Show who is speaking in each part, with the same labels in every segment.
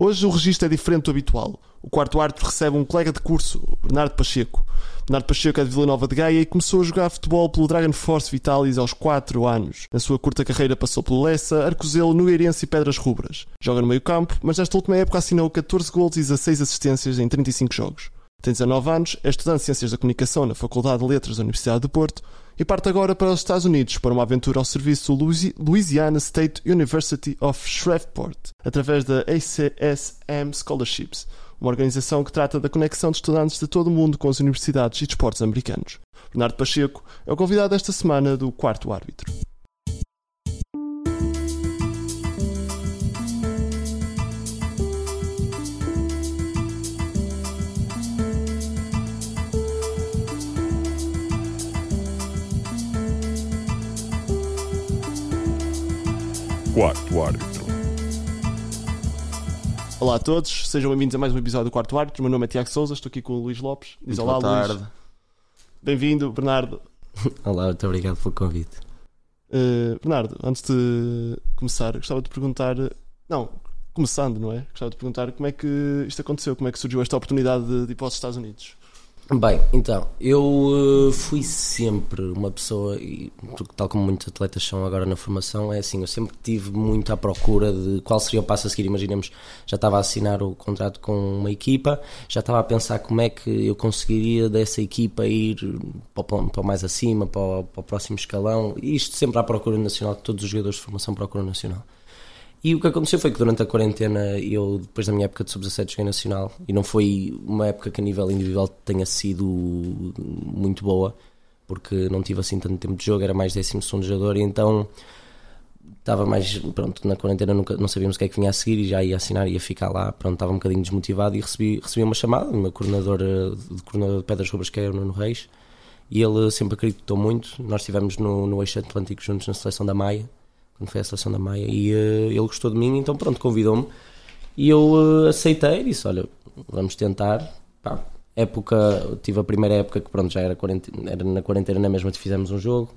Speaker 1: Hoje o registro é diferente do habitual. O quarto árbitro recebe um colega de curso, Bernardo Pacheco. Bernardo Pacheco é de Vila Nova de Gaia e começou a jogar futebol pelo Dragon Force Vitalis aos 4 anos. Na sua curta carreira passou pelo Lessa, Arcozelo, Noeirense e Pedras Rubras. Joga no meio campo, mas nesta última época assinou 14 gols e 16 assistências em 35 jogos. Tem 19 anos, é estudante de Ciências da Comunicação na Faculdade de Letras da Universidade de Porto e parte agora para os Estados Unidos para uma aventura ao serviço Louisiana State University of Shreveport, através da ACSM Scholarships, uma organização que trata da conexão de estudantes de todo o mundo com as universidades e desportos americanos. Bernardo Pacheco é o convidado esta semana do Quarto Árbitro. Quarto Árbitro. Olá a todos, sejam bem-vindos a mais um episódio do Quarto Árbitro. Meu nome é Tiago Souza, estou aqui com o Luís Lopes.
Speaker 2: Diz muito olá, boa tarde.
Speaker 1: Luís. Bem-vindo, Bernardo.
Speaker 2: olá, muito obrigado pelo convite.
Speaker 1: Uh, Bernardo, antes de começar, gostava de perguntar. Não, começando, não é? Gostava de perguntar como é que isto aconteceu, como é que surgiu esta oportunidade de, de ir para os Estados Unidos.
Speaker 2: Bem, então, eu uh, fui sempre uma pessoa, e tal como muitos atletas são agora na formação, é assim, eu sempre tive muito à procura de qual seria o passo a seguir. Imaginemos, já estava a assinar o contrato com uma equipa, já estava a pensar como é que eu conseguiria dessa equipa ir para, mais acima, para, para o próximo escalão, isto sempre à procura nacional, que todos os jogadores de formação procuram nacional. E o que aconteceu foi que durante a quarentena, eu, depois da minha época de sub-17, joguei nacional. E não foi uma época que a nível individual tenha sido muito boa, porque não tive assim tanto tempo de jogo, era mais 12 jogador. E então estava mais. Pronto, na quarentena nunca, não sabíamos o que é que vinha a seguir e já ia assinar, ia ficar lá. Pronto, estava um bocadinho desmotivado e recebi, recebi uma chamada do meu coordenador de, coordenador de Pedras Rubras, que é o Nuno Reis. E ele sempre acreditou muito. Nós estivemos no, no Eixo Atlântico juntos na seleção da Maia foi a seleção da Maia, e uh, ele gostou de mim, então pronto, convidou-me. E eu uh, aceitei, disse: Olha, vamos tentar. Pá, época, tive a primeira época que pronto, já era, quarentena, era na quarentena na mesma, fizemos um jogo.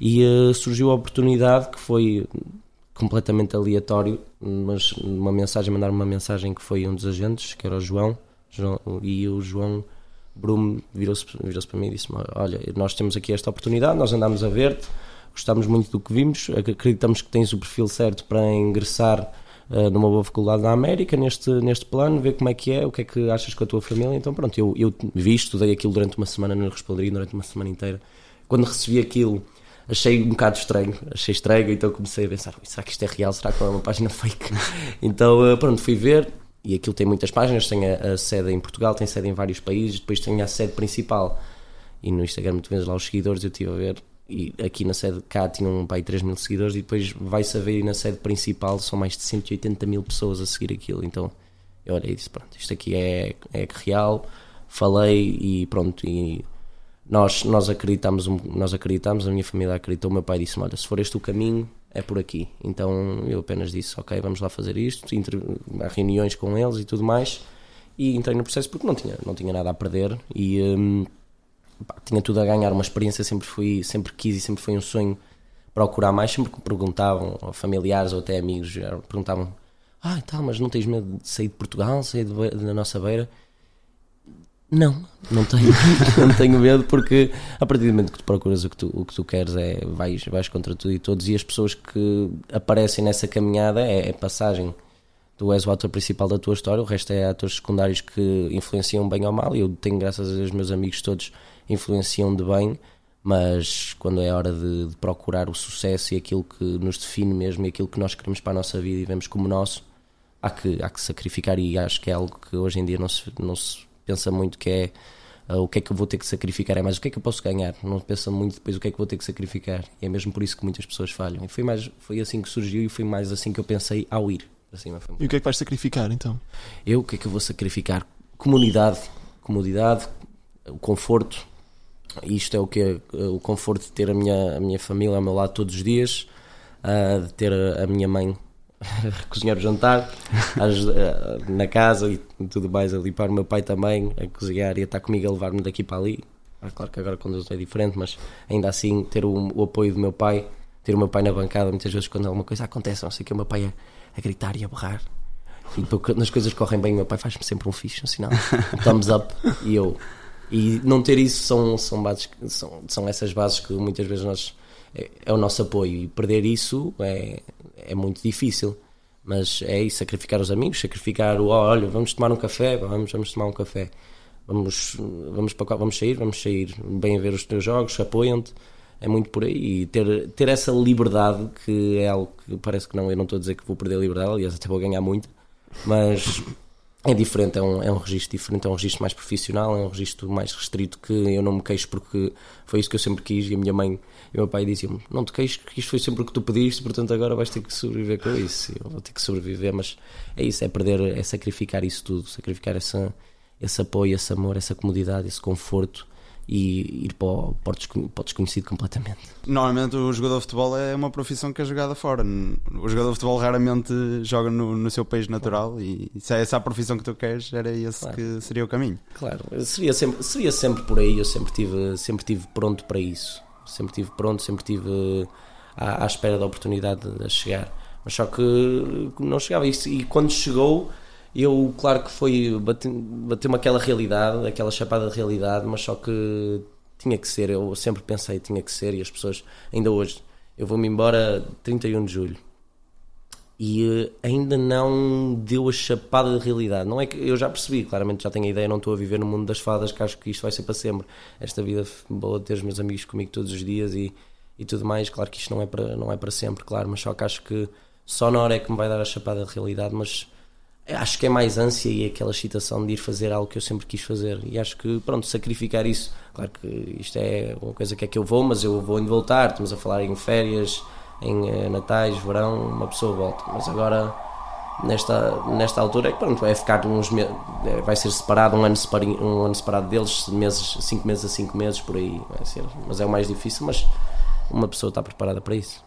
Speaker 2: E uh, surgiu a oportunidade que foi completamente aleatório, mas uma mensagem, mandar uma mensagem que foi um dos agentes, que era o João, João e o João Brume virou-se virou para mim e disse olha, nós temos aqui esta oportunidade, nós andamos a ver-te, gostámos muito do que vimos, acreditamos que tens o perfil certo para ingressar uh, numa boa faculdade na América, neste, neste plano, ver como é que é, o que é que achas com a tua família. Então, pronto, eu, eu vi, estudei aquilo durante uma semana, não respondi durante uma semana inteira. Quando recebi aquilo, achei um bocado estranho, achei estranho, então comecei a pensar: será que isto é real? Será que é uma página fake? então, uh, pronto, fui ver. E aquilo tem muitas páginas, tem a, a sede em Portugal, tem sede em vários países, depois tem a sede principal. E no Instagram, muitas vezes lá os seguidores, eu estive a ver e aqui na sede cá tinham um pai 3 mil seguidores e depois vai-se a ver na sede principal são mais de 180 mil pessoas a seguir aquilo. Então eu olhei e disse pronto isto aqui é, é real. Falei e pronto e nós, nós acreditamos nós acreditamos, a minha família acreditou o meu pai disse olha se for este o caminho é por aqui. Então eu apenas disse ok vamos lá fazer isto há reuniões com eles e tudo mais. E entrei no processo porque não tinha, não tinha nada a perder e hum, pá, tinha tudo a ganhar uma experiência, sempre fui, sempre quis e sempre foi um sonho procurar mais, sempre que perguntavam, ou familiares ou até amigos, perguntavam ah, tal, mas não tens medo de sair de Portugal, sair da nossa beira? Não, não tenho, não tenho medo porque a partir do momento que tu procuras o que tu, o que tu queres é vais, vais contra tudo e todos e as pessoas que aparecem nessa caminhada é, é passagem tu és o ator principal da tua história, o resto é atores secundários que influenciam bem ou mal. Eu tenho, graças a Deus, meus amigos todos influenciam de bem, mas quando é hora de, de, procurar o sucesso e aquilo que nos define mesmo e aquilo que nós queremos para a nossa vida e vemos como nosso, há que, há que sacrificar. E acho que é algo que hoje em dia não se, não se pensa muito que é. Uh, o que é que eu vou ter que sacrificar? É mais o que é que eu posso ganhar? Não pensa muito depois o que é que vou ter que sacrificar. E é mesmo por isso que muitas pessoas falham. E foi, mais, foi assim que surgiu e foi mais assim que eu pensei ao ir. Assim,
Speaker 1: e o que é que vais sacrificar então?
Speaker 2: Eu, o que é que eu vou sacrificar? Comunidade, comodidade, o conforto. Isto é o que é o conforto de ter a minha, a minha família ao meu lado todos os dias, uh, de ter a, a minha mãe a cozinhar o jantar uh, na casa e tudo mais, a limpar o meu pai também, a cozinhar e a estar comigo a levar-me daqui para ali. Ah, claro que agora quando é diferente, mas ainda assim ter o, o, apoio do meu pai, ter o meu pai na bancada, muitas vezes quando alguma coisa acontece, não sei que o meu pai é a gritar e a berrar. E depois, nas coisas correm bem, o meu pai faz-me sempre um fixe, um sinal, um thumbs up, e eu. E não ter isso são, são, bases, são, são essas bases que muitas vezes nós. É, é o nosso apoio, e perder isso é, é muito difícil. Mas é isso, sacrificar os amigos, sacrificar o oh, olha, vamos tomar um café, vamos, vamos tomar um café, vamos, vamos, para, vamos sair, vamos sair, bem a ver os teus jogos, apoiam-te é muito por aí. E ter, ter essa liberdade, que é algo que parece que não, eu não estou a dizer que vou perder a liberdade, aliás, até vou ganhar muito, mas é diferente, é um, é um registro diferente, é um registro mais profissional, é um registro mais restrito que eu não me queixo porque foi isso que eu sempre quis e a minha mãe e o meu pai diziam não te queixes que isto foi sempre o que tu pediste, portanto agora vais ter que sobreviver com isso. Eu vou ter que sobreviver, mas é isso, é perder, é sacrificar isso tudo, sacrificar essa, esse apoio, esse amor, essa comodidade, esse conforto e ir para o, para o desconhecido completamente.
Speaker 3: Normalmente o jogador de futebol é uma profissão que é jogada fora. O jogador de futebol raramente joga no, no seu país natural e se é essa a profissão que tu queres, era esse claro. que seria o caminho.
Speaker 2: Claro, seria sempre, seria sempre por aí, eu sempre tive, sempre tive pronto para isso. Sempre tive pronto, sempre tive à, à espera da oportunidade de chegar. Mas só que não chegava. E, e quando chegou eu, claro que foi, bateu-me aquela realidade, aquela chapada de realidade, mas só que tinha que ser, eu sempre pensei tinha que ser, e as pessoas, ainda hoje, eu vou-me embora 31 de julho e uh, ainda não deu a chapada de realidade. Não é que eu já percebi, claramente já tenho a ideia, não estou a viver no mundo das fadas, que acho que isto vai ser para sempre. Esta vida boa de ter os meus amigos comigo todos os dias e, e tudo mais, claro que isto não é para não é para sempre, claro, mas só que acho que só na hora é que me vai dar a chapada de realidade, mas acho que é mais ânsia e aquela excitação de ir fazer algo que eu sempre quis fazer. E acho que pronto sacrificar isso claro que isto é uma coisa que é que eu vou mas eu vou indo voltar. Estamos a falar em férias em uh, natais verão uma pessoa volta. Mas agora nesta nesta altura é pronto vai ficar uns é, vai ser separado um ano separado um ano separado deles meses cinco meses a cinco meses por aí vai ser. Mas é o mais difícil mas uma pessoa está preparada para isso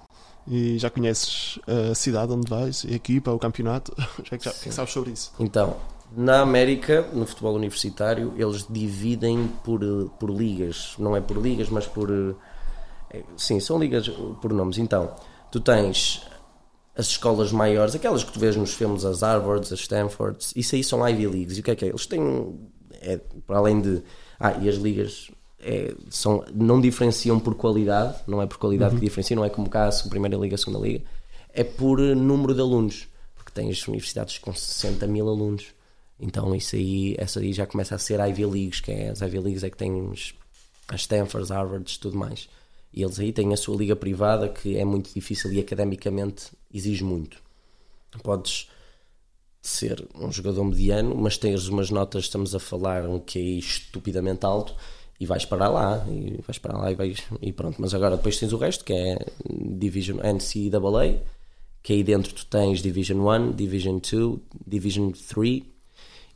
Speaker 1: e já conheces a cidade onde vais, a equipa, o campeonato? O que é sabes sobre isso?
Speaker 2: Então, na América, no futebol universitário, eles dividem por, por ligas, não é por ligas, mas por. Eh, sim, são ligas por nomes. Então, tu tens as escolas maiores, aquelas que tu vês nos filmes, as Harvards, as Stanfords, isso aí são Ivy Leagues. E o que é que é? Eles têm, é, para além de. Ah, e as ligas é, são, não diferenciam por qualidade, não é por qualidade uhum. que diferenciam, não é como cá a Primeira Liga, a Segunda Liga, é por número de alunos, porque tens universidades com 60 mil alunos, então isso aí, essa aí já começa a ser Ivy Leagues, que é as Ivy Leagues é que tens as Stanford, Harvard, tudo mais. E eles aí têm a sua liga privada que é muito difícil e academicamente exige muito. Podes ser um jogador mediano, mas tens umas notas, estamos a falar um que é estupidamente alto, e vais para lá e vais para lá e vais e pronto. Mas agora depois tens o resto que é Division NCAA que aí dentro tu tens Division 1 Division 2 Division 3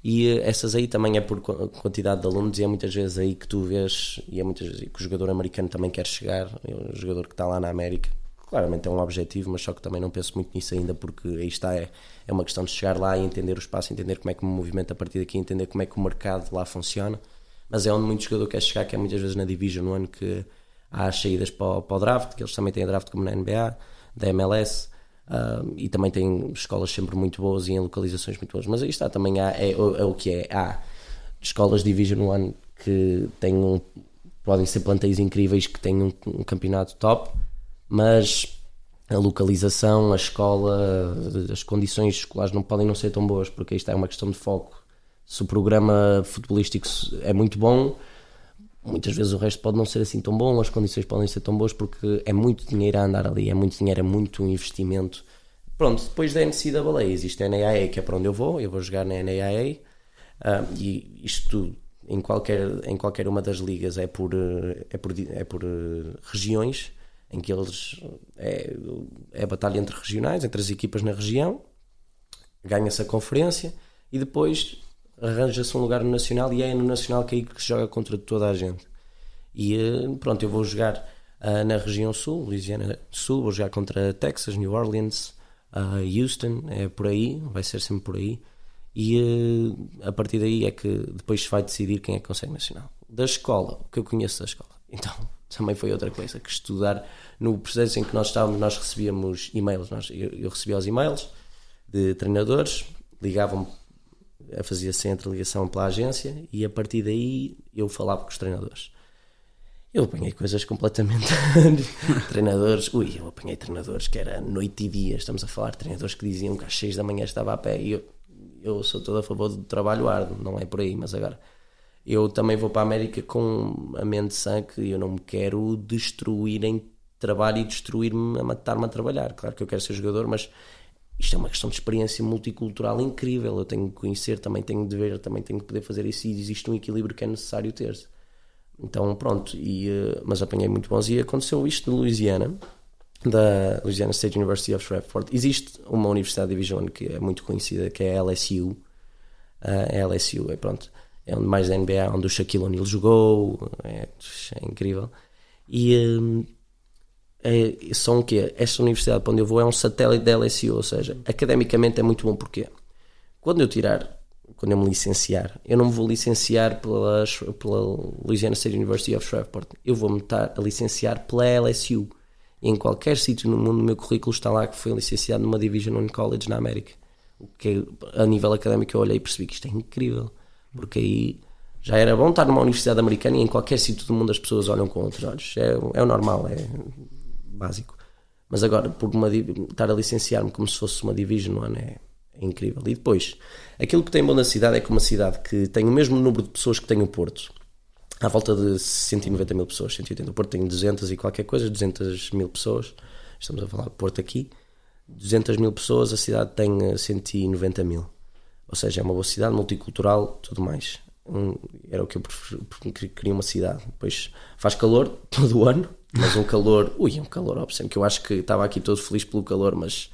Speaker 2: e eh, essas aí também é por quantidade de alunos e é muitas vezes aí que tu vês e é muitas vezes que o jogador americano também quer chegar o jogador que está lá na América. Claramente é um objetivo mas só que também não penso muito nisso ainda porque aí está é, é uma questão de chegar lá e entender o espaço entender como é que o movimento a partir daqui entender como é que o mercado lá funciona mas é onde muito jogador quer chegar, que é muitas vezes na Division One que há as saídas para o, para o draft, que eles também têm draft como na NBA, da MLS, uh, e também têm escolas sempre muito boas e em localizações muito boas. Mas aí está, também há, é, é, é o que é, há escolas Division One que têm um, podem ser plantéis incríveis que têm um, um campeonato top, mas a localização, a escola, as condições escolares não podem não ser tão boas, porque isto é uma questão de foco se o programa futebolístico é muito bom, muitas vezes o resto pode não ser assim tão bom, as condições podem ser tão boas porque é muito dinheiro a andar ali, é muito dinheiro, é muito investimento. Pronto, depois da NCAA existe a NAIA que é para onde eu vou, eu vou jogar na NAIA uh, e isto em qualquer, em qualquer uma das ligas é por, é por, é por uh, regiões em que eles é, é batalha entre regionais, entre as equipas na região, ganha-se a conferência e depois arranja-se um lugar no Nacional e é no Nacional que é aí que se joga contra toda a gente. E eh, pronto, eu vou jogar uh, na região sul, Louisiana Sul, vou jogar contra Texas, New Orleans, uh, Houston, é por aí, vai ser sempre por aí. E uh, a partir daí é que depois vai decidir quem é que consegue Nacional. Da escola, o que eu conheço da escola. Então, também foi outra coisa, que estudar no processo em que nós estávamos, nós recebíamos e-mails, nós, eu, eu recebia os e-mails de treinadores ligavam fazia sempre a ligação pela agência e a partir daí eu falava com os treinadores. Eu apanhei coisas completamente. treinadores, ui, eu apanhei treinadores que era noite e dia. Estamos a falar, treinadores que diziam que às 6 da manhã estava a pé. E eu, eu sou todo a favor do trabalho árduo, não é por aí, mas agora eu também vou para a América com a mente sã que eu não me quero destruir em trabalho e destruir-me a matar-me a trabalhar. Claro que eu quero ser jogador, mas isto é uma questão de experiência multicultural incrível. Eu tenho que conhecer, também tenho de ver, também tenho que poder fazer isso e existe um equilíbrio que é necessário ter-se. Então, pronto, e, uh, mas apanhei muito bons. E aconteceu isto de Louisiana, da Louisiana State University of Shreveport. Existe uma universidade de Division que é muito conhecida, que é a LSU. A LSU, é pronto. É onde mais da NBA, onde o Shaquille O'Neal jogou. É, é incrível. E uh, é, são o quê? Esta universidade para onde eu vou é um satélite da LSU, ou seja, academicamente é muito bom. Porquê? Quando eu tirar quando eu me licenciar, eu não me vou licenciar pela, pela Louisiana State University of Shreveport, eu vou-me estar a licenciar pela LSU. Em qualquer sítio no mundo, no meu currículo está lá que foi licenciado numa Division One College na América. O que a nível académico eu olhei e percebi que isto é incrível, porque aí já era bom estar numa universidade americana e em qualquer sítio do mundo as pessoas olham com outros olhos. É, é o normal, é básico. Mas agora, por uma, estar a licenciar-me como se fosse uma Division One é é incrível. E depois, aquilo que tem bom na cidade é que uma cidade que tem o mesmo número de pessoas que tem o Porto, à volta de 190 mil pessoas, 180. O Porto tem 200 e qualquer coisa, 200 mil pessoas. Estamos a falar do Porto aqui. 200 mil pessoas, a cidade tem 190 mil. Ou seja, é uma boa cidade, multicultural, tudo mais. Um, era o que eu queria uma cidade. Depois faz calor todo o ano, mas um calor, ui, um calor óbvio, que eu acho que estava aqui todo feliz pelo calor, mas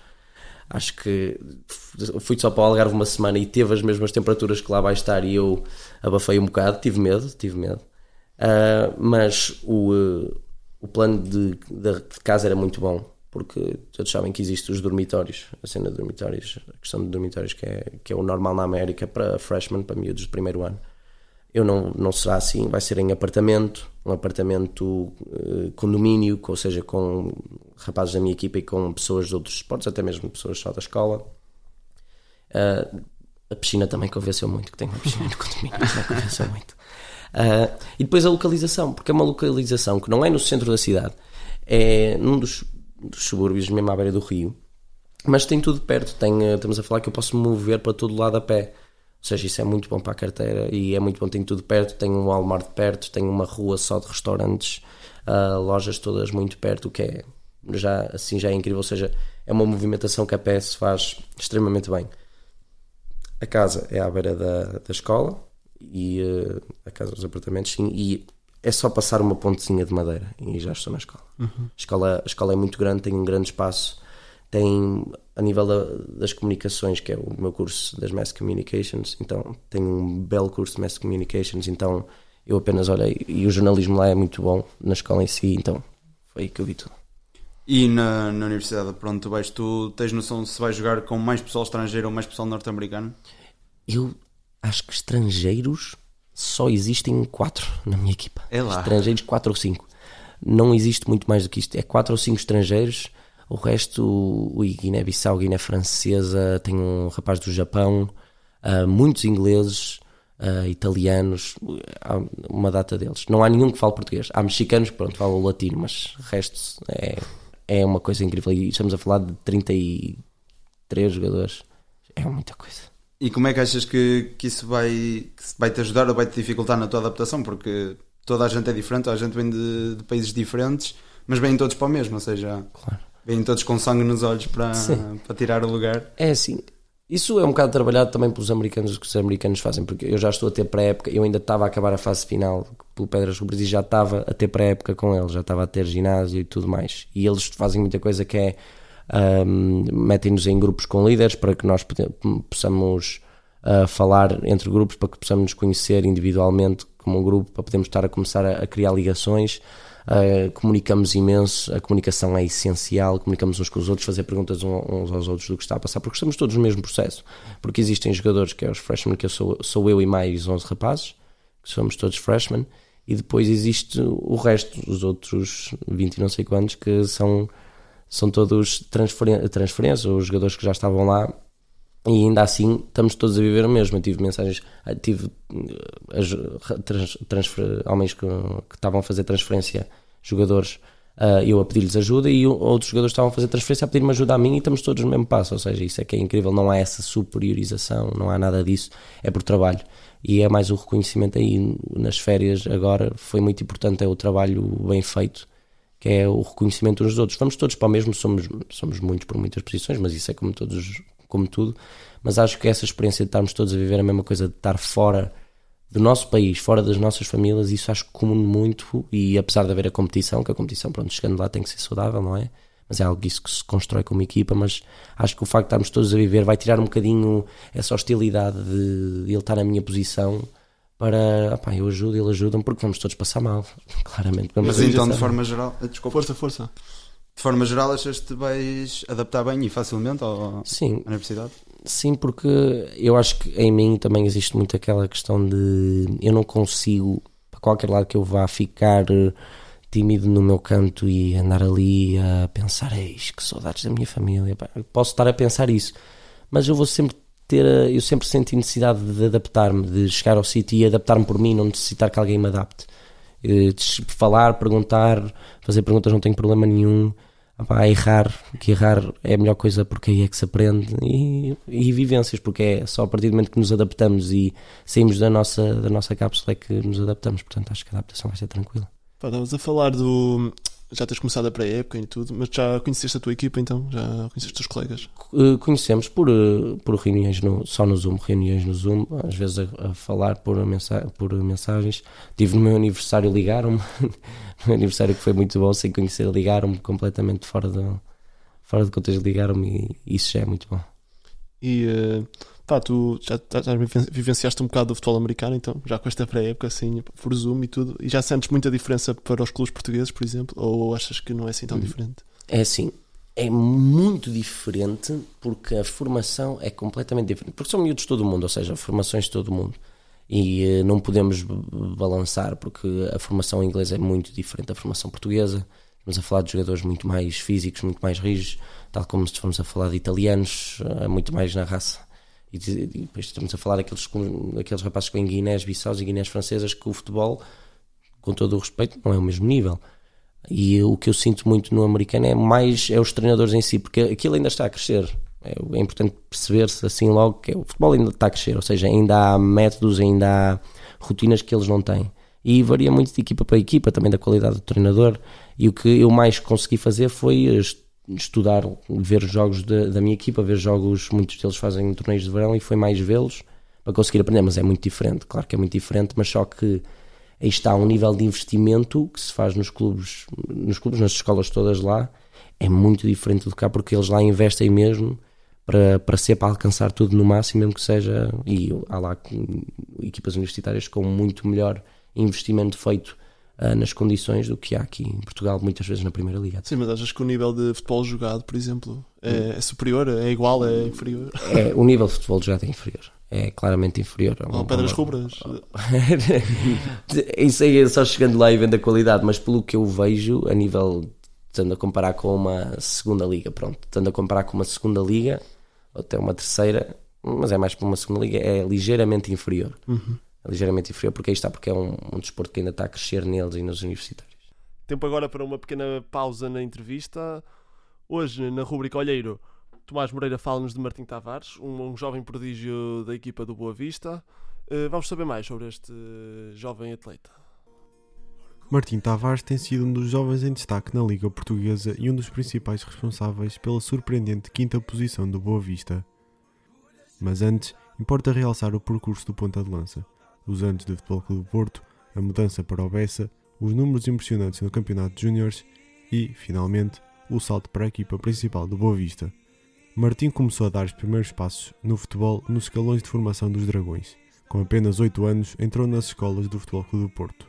Speaker 2: acho que fui só para o Algarve uma semana e teve as mesmas temperaturas que lá vai estar e eu abafei um bocado, tive medo, tive medo. Uh, mas o, uh, o plano de, de, casa era muito bom, porque todos sabem que existem os dormitórios, a cena de dormitórios, a questão de dormitórios que é, que é o normal na América para freshmen, para miúdos de primeiro ano. Eu não, não será assim, vai ser em apartamento, um apartamento uh, condomínio, ou seja, com rapazes da minha equipa e com pessoas de outros esportes, até mesmo pessoas só da escola. Uh, a piscina também convenceu muito, que tem uma piscina no condomínio, também convenceu muito. Uh, e depois a localização, porque é uma localização que não é no centro da cidade, é num dos, dos subúrbios, mesmo à beira do rio, mas tem tudo perto. Tem, estamos a falar que eu posso me mover para todo lado a pé. Ou seja, isso é muito bom para a carteira e é muito bom, tem tudo perto, tem um Walmart perto, tem uma rua só de restaurantes, uh, lojas todas muito perto, o que é já, assim já é incrível, ou seja, é uma movimentação que a pé se faz extremamente bem. A casa é à beira da, da escola e uh, a casa dos apartamentos sim, e é só passar uma pontezinha de madeira e já estou na escola. Uhum. A escola. A escola é muito grande, tem um grande espaço, tem a nível da, das comunicações, que é o meu curso das Mass Communications, então tenho um belo curso de Mass Communications, então eu apenas olhei, e o jornalismo lá é muito bom na escola em si, então foi aí que eu vi tudo.
Speaker 3: E na, na universidade, pronto, tu vais, tu tens noção se vais jogar com mais pessoal estrangeiro ou mais pessoal norte-americano?
Speaker 2: Eu acho que estrangeiros só existem quatro na minha equipa.
Speaker 3: É lá.
Speaker 2: Estrangeiros, quatro ou cinco. Não existe muito mais do que isto. É quatro ou cinco estrangeiros. O resto, o Guiné-Bissau, Guiné Francesa, tem um rapaz do Japão, uh, muitos ingleses, uh, italianos, há uma data deles. Não há nenhum que fale português. Há mexicanos, pronto, falam latino, mas o resto é é uma coisa incrível. E estamos a falar de 33 jogadores. É muita coisa.
Speaker 3: E como é que achas que, que isso vai, que vai te ajudar ou vai te dificultar na tua adaptação? Porque toda a gente é diferente, a gente vem de, de países diferentes, mas vêm todos para o mesmo, ou seja, claro. Vêm todos com sangue nos olhos para, para tirar o lugar.
Speaker 2: É assim, isso é um bocado trabalhado também pelos americanos, que os americanos fazem, porque eu já estou a ter pré-época, eu ainda estava a acabar a fase final pelo Pedras Rubras e já estava a ter pré-época com eles, já estava a ter ginásio e tudo mais. E eles fazem muita coisa que é um, metem-nos em grupos com líderes para que nós possamos uh, falar entre grupos, para que possamos nos conhecer individualmente como um grupo, para podermos estar a começar a, a criar ligações Uh, comunicamos imenso, a comunicação é essencial, comunicamos uns com os outros, fazer perguntas uns aos outros do que está a passar, porque estamos todos no mesmo processo. Porque existem jogadores que é os freshmen, que eu sou, sou eu e mais 11 rapazes, que somos todos freshmen, e depois existe o resto, os outros 20 e não sei quantos, que são, são todos transferen transferências, os jogadores que já estavam lá e ainda assim estamos todos a viver o mesmo. Eu tive mensagens, eh, tive uh, trans, transfer, homens que, que, estavam a fazer transferência, jogadores, uh, eu a pedir-lhes ajuda e outros jogadores estavam a fazer transferência a pedir-me ajuda a mim e estamos todos no mesmo passo. Ou seja, isso é que é incrível, não há essa superiorização, não há nada disso, é por trabalho. E é mais o reconhecimento aí nas férias agora, foi muito importante, é o trabalho bem feito que é o reconhecimento uns dos outros. Vamos todos para o mesmo, somos, somos muitos por muitas posições, mas isso é como todos como tudo, mas acho que essa experiência de estarmos todos a viver a mesma coisa, de estar fora do nosso país, fora das nossas famílias, isso acho comum muito e apesar de haver a competição, que a competição, pronto, chegando lá tem que ser saudável, não é? Mas é algo isso que se constrói como equipa, mas acho que o facto de estarmos todos a viver vai tirar um bocadinho essa hostilidade de ele estar na minha posição para, opá, eu ajudo, ele ajuda-me, porque vamos todos passar mal, claramente.
Speaker 3: Mas então, de forma geral, desculpa.
Speaker 1: Força, força
Speaker 3: de forma geral, achas que te vais adaptar bem e facilmente ao,
Speaker 2: Sim.
Speaker 3: à universidade?
Speaker 2: Sim, porque eu acho que em mim também existe muito aquela questão de eu não consigo, para qualquer lado que eu vá, ficar tímido no meu canto e andar ali a pensar, eis que saudades da minha família. Posso estar a pensar isso, mas eu vou sempre ter, eu sempre senti necessidade de adaptar-me, de chegar ao sítio e adaptar-me por mim, não necessitar que alguém me adapte. Eh, de falar, perguntar, fazer perguntas não tenho problema nenhum a errar, que errar é a melhor coisa porque aí é que se aprende e, e vivências, porque é só a partir do momento que nos adaptamos e saímos da nossa, da nossa cápsula é que nos adaptamos, portanto acho que a adaptação vai ser tranquila.
Speaker 1: Estavas a falar do, já tens começado a pré-época e tudo, mas já conheceste a tua equipa então? Já conheceste os teus colegas?
Speaker 2: Uh, conhecemos por, uh, por reuniões no, só no Zoom, reuniões no Zoom, às vezes a, a falar por, mensa por mensagens. Tive no meu aniversário, ligaram-me, no meu aniversário que foi muito bom, sem conhecer, ligaram-me completamente fora, do, fora de contexto, ligaram-me e isso já é muito bom.
Speaker 1: E uh, pá, tu já, já, vivenciaste um bocado do futebol americano, então, já com esta pré-época, assim, por Zoom e tudo, e já sentes muita diferença para os clubes portugueses, por exemplo, ou achas que não é assim tão hum. diferente?
Speaker 2: É assim, é muito diferente porque a formação é completamente diferente. Porque são miúdos de todo o mundo, ou seja, formações de todo o mundo. E uh, não podemos balançar porque a formação inglesa é muito diferente da formação portuguesa. Estamos a falar de jogadores muito mais físicos, muito mais rígidos, tal como se estamos a falar de italianos, uh, muito mais na raça e, depois estamos a falar daqueles, daqueles rapazes que vêm Guinés, Bissaus e Guinés francesas que o futebol, com todo o respeito, não é o mesmo nível. E o que eu sinto muito no americano é mais é os treinadores em si, porque aquilo ainda está a crescer. É, é importante perceber-se assim logo que o futebol ainda está a crescer, ou seja, ainda há métodos, ainda há rotinas que eles não têm. E varia muito de equipa para equipa, também da qualidade do treinador. E o que eu mais consegui fazer foi estudar, ver jogos de, da minha equipa, ver jogos, muitos deles fazem torneios de verão e foi mais vê-los para conseguir aprender, mas é muito diferente, claro que é muito diferente, mas só que aí está um nível de investimento que se faz nos clubes, nos clubes, nas escolas todas lá, é muito diferente do cá porque eles lá investem mesmo para, para ser para alcançar tudo no máximo, mesmo que seja, e há lá equipas universitárias com muito melhor investimento feito uh, nas condições do que há aqui em Portugal, muitas vezes na Primeira Liga.
Speaker 1: Sim, mas achas que o nível de futebol jogado, por exemplo, é, é superior, é igual, é inferior?
Speaker 2: É, o nível de futebol jogado é inferior. É claramente inferior.
Speaker 1: Ou pedras rubras.
Speaker 2: Isso aí é só chegando lá e vendo a qualidade, mas pelo que eu vejo, a nível, estando a comparar com uma segunda liga, pronto, estando a comparar com uma segunda liga, ou até uma terceira, mas é mais para uma segunda liga, é ligeiramente inferior.
Speaker 1: Uhum
Speaker 2: ligeiramente inferior, porque aí está, porque é um, um desporto que ainda está a crescer neles e nos universitários.
Speaker 1: Tempo agora para uma pequena pausa na entrevista. Hoje, na rubrica Olheiro, Tomás Moreira fala-nos de Martim Tavares, um, um, jovem prodígio da equipa do Boa Vista. Uh, vamos saber mais sobre este jovem atleta.
Speaker 4: Martim Tavares tem sido um dos jovens em destaque na Liga Portuguesa e um dos principais responsáveis pela surpreendente quinta posição do Boa Vista. Mas antes, importa realçar o percurso do ponta de lança os anos do Futebol Clube do Porto, a mudança para o Bessa, os números impressionantes no Campeonato de Júniores e, finalmente, o salto para a equipa principal do Boa Vista. Martim começou a dar os primeiros passos no futebol nos escalões de formação dos Dragões. Com apenas 8 anos, entrou nas escolas do Futebol Clube do Porto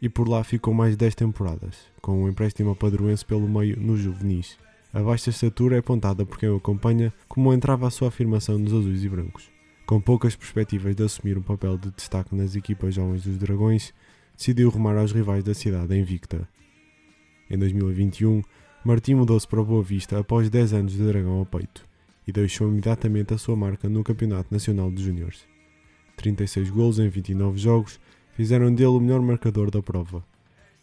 Speaker 4: e por lá ficou mais 10 temporadas, com um empréstimo padroense pelo meio nos juvenis. A baixa estatura é apontada por quem o acompanha como entrava a sua afirmação nos azuis e brancos. Com poucas perspectivas de assumir um papel de destaque nas equipas jovens dos Dragões, decidiu rumar aos rivais da cidade invicta. Em 2021, Martim mudou-se para Boa Vista após 10 anos de Dragão ao peito e deixou imediatamente a sua marca no Campeonato Nacional de Júniores. 36 gols em 29 jogos fizeram dele o melhor marcador da prova.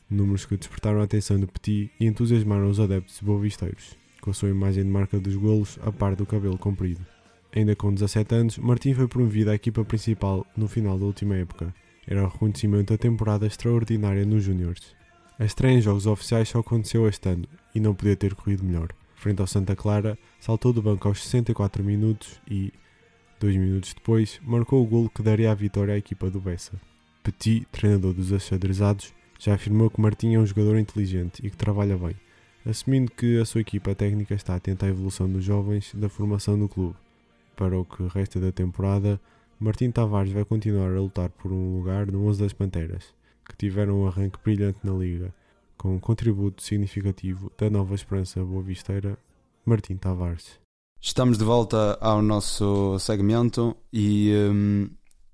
Speaker 4: Números que despertaram a atenção de Petit e entusiasmaram os adeptos bovisteiros, com a sua imagem de marca dos golos a par do cabelo comprido. Ainda com 17 anos, Martim foi promovido à equipa principal no final da última época. Era o reconhecimento da temporada extraordinária nos Júniores. A estreia em jogos oficiais só aconteceu este ano e não podia ter corrido melhor. Frente ao Santa Clara, saltou do banco aos 64 minutos e, dois minutos depois, marcou o golo que daria a vitória à equipa do Bessa. Petit, treinador dos achadrezados, já afirmou que Martim é um jogador inteligente e que trabalha bem, assumindo que a sua equipa técnica está atenta à evolução dos jovens da formação do clube. Para o que resta da temporada, Martim Tavares vai continuar a lutar por um lugar no 11 das Panteras, que tiveram um arranque brilhante na liga, com um contributo significativo da nova esperança boa-visteira, Martim Tavares.
Speaker 3: Estamos de volta ao nosso segmento e hum,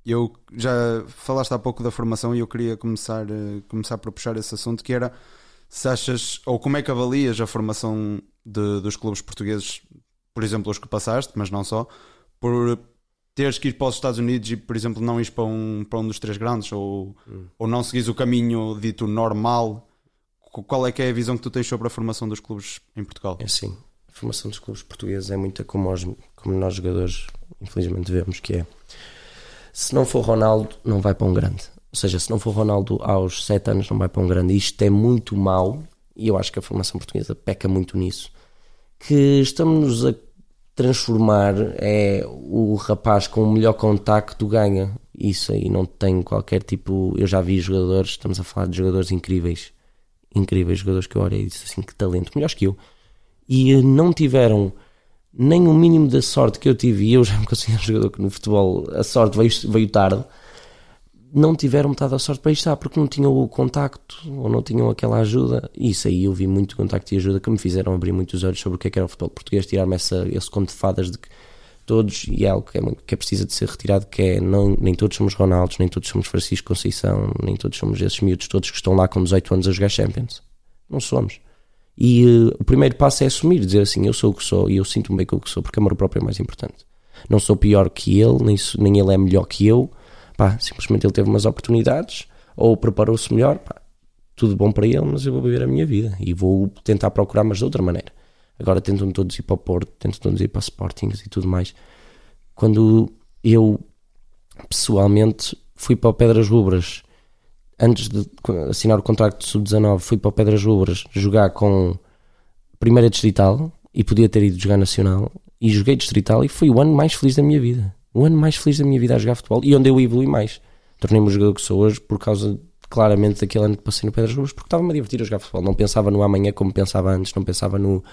Speaker 3: eu já falaste há pouco da formação e eu queria começar, eh, começar por puxar esse assunto que era se achas, ou como é que avalias a formação de, dos clubes portugueses, por exemplo, os que passaste, mas não só, por teres que ir para os Estados Unidos e, por exemplo, não ir para um, para um dos três grandes, ou, hum. ou não seguires o caminho dito normal. Qual é que é a visão que tu tens sobre a formação dos clubes em Portugal?
Speaker 2: É sim, a formação dos clubes portugueses é muito como, os, como nós jogadores, infelizmente, vemos que é se não for Ronaldo, não vai para um grande. Ou seja, se não for Ronaldo aos 7 anos, não vai para um grande. Isto é muito mau e eu acho que a formação portuguesa peca muito nisso. Que estamos a transformar é o rapaz com o melhor contacto ganha. Isso aí não tem qualquer tipo. Eu já vi jogadores, estamos a falar de jogadores incríveis, incríveis jogadores que eu olhei e disse assim: que talento, melhores que eu, e eh, não tiveram nem o mínimo da sorte que eu tive, e eu já me considero jogador que no futebol a sorte veio, veio tarde, não tiveram metade da sorte para estar, porque não tinham o contacto ou não tinham aquela ajuda. Isso aí eu vi muito contacto e ajuda que me fizeram abrir muitos olhos sobre o que é que era o futebol português, tirar-me esse conto de fadas de que todos, e é algo que é, que é preciso de ser retirado, que é não, nem todos somos Ronaldos, nem todos somos Francisco Conceição, nem todos somos esses miúdos todos que estão lá com 18 anos a jogar Champions. Não somos. E uh, o primeiro passo é assumir, dizer assim: eu sou o que sou e eu sinto-me bem com o que sou, porque amor próprio é mais importante. Não sou pior que ele, nem, nem ele é melhor que eu. Pá, simplesmente ele teve umas oportunidades ou preparou-se melhor. Pá, tudo bom para ele, mas eu vou viver a minha vida e vou tentar procurar, mas de outra maneira. Agora tentam todos ir para o Porto, tentam todos ir para Sportings e tudo mais. Quando eu pessoalmente fui para o Pedras Rubras antes de assinar o contrato de sub-19, fui para o Pedras Rubras jogar com primeira distrital e podia ter ido jogar nacional e joguei distrital e foi o ano mais feliz da minha vida. O ano mais feliz da minha vida a jogar futebol e onde eu evolui mais. Tornei-me o jogador que sou hoje por causa claramente daquele ano que passei no Pedras Rubras porque estava-me a divertir a jogar futebol. Não pensava no amanhã como pensava antes, não pensava no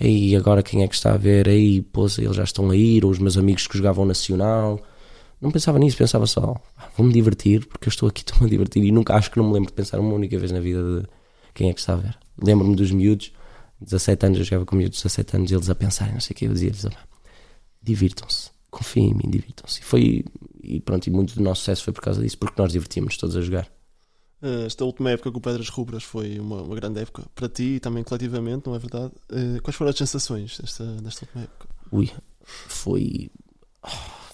Speaker 2: aí agora quem é que está a ver, aí poça, eles já estão a ir, ou os meus amigos que jogavam nacional não pensava nisso, pensava só, ah, vou-me divertir, porque eu estou aqui, estou-me a divertir. E nunca, acho que não me lembro de pensar uma única vez na vida de quem é que está a ver. Lembro-me dos miúdos, 17 anos, eu jogava com miúdos de 17 anos, eles a pensarem, não sei o que, eu dizia-lhes, divirtam-se, confiem em mim, divirtam-se. E foi, e pronto, e muito do nosso sucesso foi por causa disso, porque nós divertimos todos a jogar.
Speaker 1: Eh, esta última época com o Pedras Rubras foi uma, uma, grande época para ti e também coletivamente, não é verdade? Uh, quais foram as sensações desta, desta última época?
Speaker 2: Ui, foi.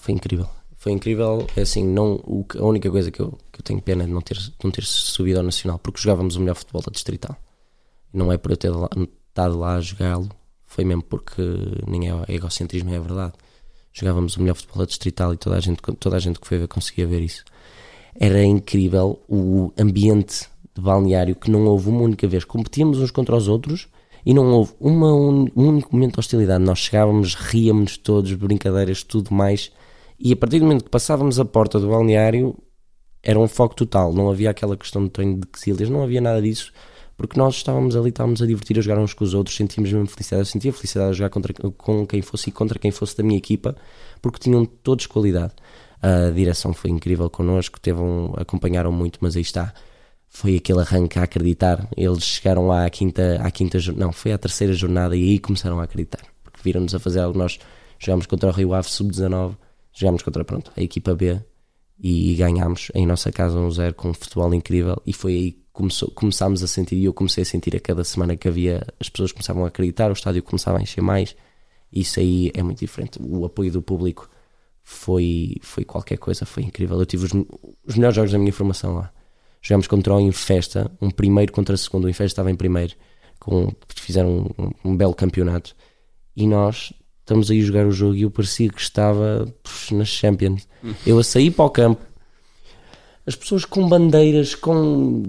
Speaker 2: Foi incrível foi incrível. É assim, não, o, a única coisa que eu, que eu tenho pena é de não ter, não ter subido ao Nacional, porque jogávamos o melhor futebol da Distrital. Não é por eu ter lá, estado lá a jogá-lo, foi mesmo porque nem é egocentrismo, é verdade. Jogávamos o melhor futebol da Distrital e toda a gente, toda a gente que foi ver conseguia ver isso. Era incrível o ambiente de balneário que não houve uma única vez. Competíamos uns contra os outros e não houve uma, um, um único momento de hostilidade. Nós chegávamos, ríamos todos, brincadeiras, tudo mais e a partir do momento que passávamos a porta do balneário, era um foco total. Não havia aquela questão de treino de quesilhas, não havia nada disso, porque nós estávamos ali, estávamos a divertir, a jogar uns com os outros, sentíamos mesmo felicidade. Eu sentia felicidade a jogar contra, com quem fosse e contra quem fosse da minha equipa, porque tinham todos qualidade. A direção foi incrível connosco, teve um, acompanharam muito, mas aí está. Foi aquele arranque a acreditar. Eles chegaram lá à quinta, à quinta não, foi à terceira jornada e aí começaram a acreditar, porque viram-nos a fazer algo. Nós jogámos contra o Rio Ave sub-19 jogámos contra pronto, a equipa B e ganhámos em nossa casa 1-0 com um futebol incrível e foi aí começou, começámos a sentir e eu comecei a sentir a cada semana que havia as pessoas começavam a acreditar, o estádio começava a encher mais Isso aí é muito diferente. O apoio do público foi, foi qualquer coisa, foi incrível. Eu tive os, os melhores jogos da minha formação lá. Jogámos contra o Infesta, um primeiro contra o segundo. O Infesta estava em primeiro, com, fizeram um, um belo campeonato. E nós estamos aí a jogar o jogo e eu parecia que estava pux, nas Champions. Eu a sair para o campo, as pessoas com bandeiras, com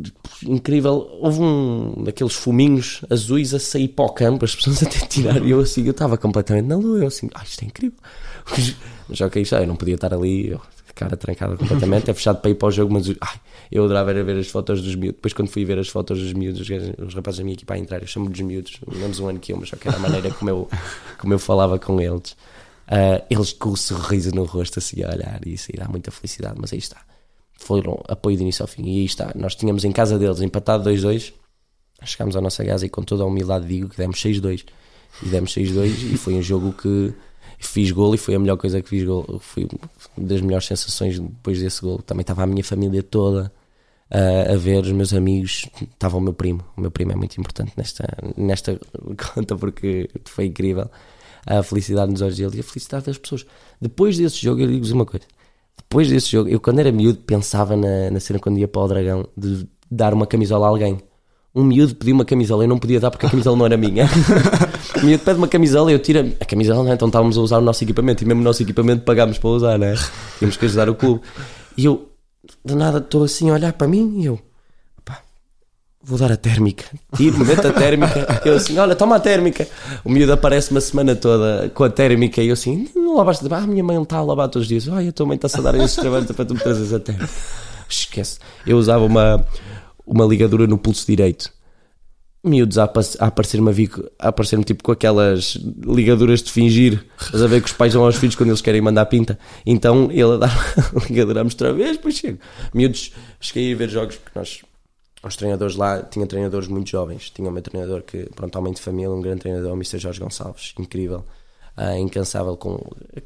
Speaker 2: incrível. Houve um daqueles fuminhos azuis a sair para o campo, as pessoas até tirar, e eu assim, eu estava completamente na lua, eu assim, ah, isto é incrível. Já que está, eu não podia estar ali, eu, cara trancada completamente, é fechado para ir para o jogo, mas ai, eu adorava era ver as fotos dos miúdos. Depois, quando fui ver as fotos dos miúdos, os, os rapazes da minha equipa a entrar, eu chamo-lhes miúdos, menos um ano que eu, mas só que era a maneira como eu, como eu falava com eles. Ah, eles com o sorriso no rosto, assim a olhar, e isso aí dá muita felicidade, mas aí está. Foram apoio de início ao fim, e aí está. Nós tínhamos em casa deles empatado 2-2, chegámos à nossa casa e com toda a humildade digo que demos 6-2. E demos 6-2 e foi um jogo que fiz gol e foi a melhor coisa que fiz gol. Foi uma das melhores sensações depois desse gol. Também estava a minha família toda ah, a ver, os meus amigos, estava o meu primo. O meu primo é muito importante nesta, nesta conta porque foi incrível. A felicidade nos olhos dele e a felicidade das pessoas. Depois desse jogo, eu digo-vos uma coisa. Depois desse jogo, eu quando era miúdo pensava na, na cena quando ia para o Dragão de dar uma camisola a alguém. Um miúdo pediu uma camisola, eu não podia dar porque a camisola não era minha. o miúdo pede uma camisola e eu tiro a camisola, não é? então estávamos a usar o nosso equipamento e mesmo o nosso equipamento pagámos para usar, não é? Tínhamos que ajudar o clube. E eu, de nada, estou assim a olhar para mim e eu, vou dar a térmica. Tiro, meto a térmica. Eu assim, olha, toma a térmica. O miúdo aparece uma semana toda com a térmica e eu assim, não lavaste. Ah, a minha mãe está a lavar todos os dias. Ai, a tua mãe está-se a dar esses trabalhos para tu me trazeres a térmica. Esquece. Eu usava uma, uma ligadura no pulso direito. Miúdos a, a aparecer-me a, vir- a aparecer-me tipo com aquelas ligaduras de fingir. Estás a ver que os pais dão aos filhos quando eles querem mandar pinta. Então ele a dar a ligadura a mostrar vez, depois chego. Miúdos, cheguei a ver jogos porque nós os treinadores lá, tinha treinadores muito jovens. Tinha o meu treinador que, pronto, homem de família, um grande treinador, o Mr. Jorge Gonçalves, incrível, ah, incansável. Com...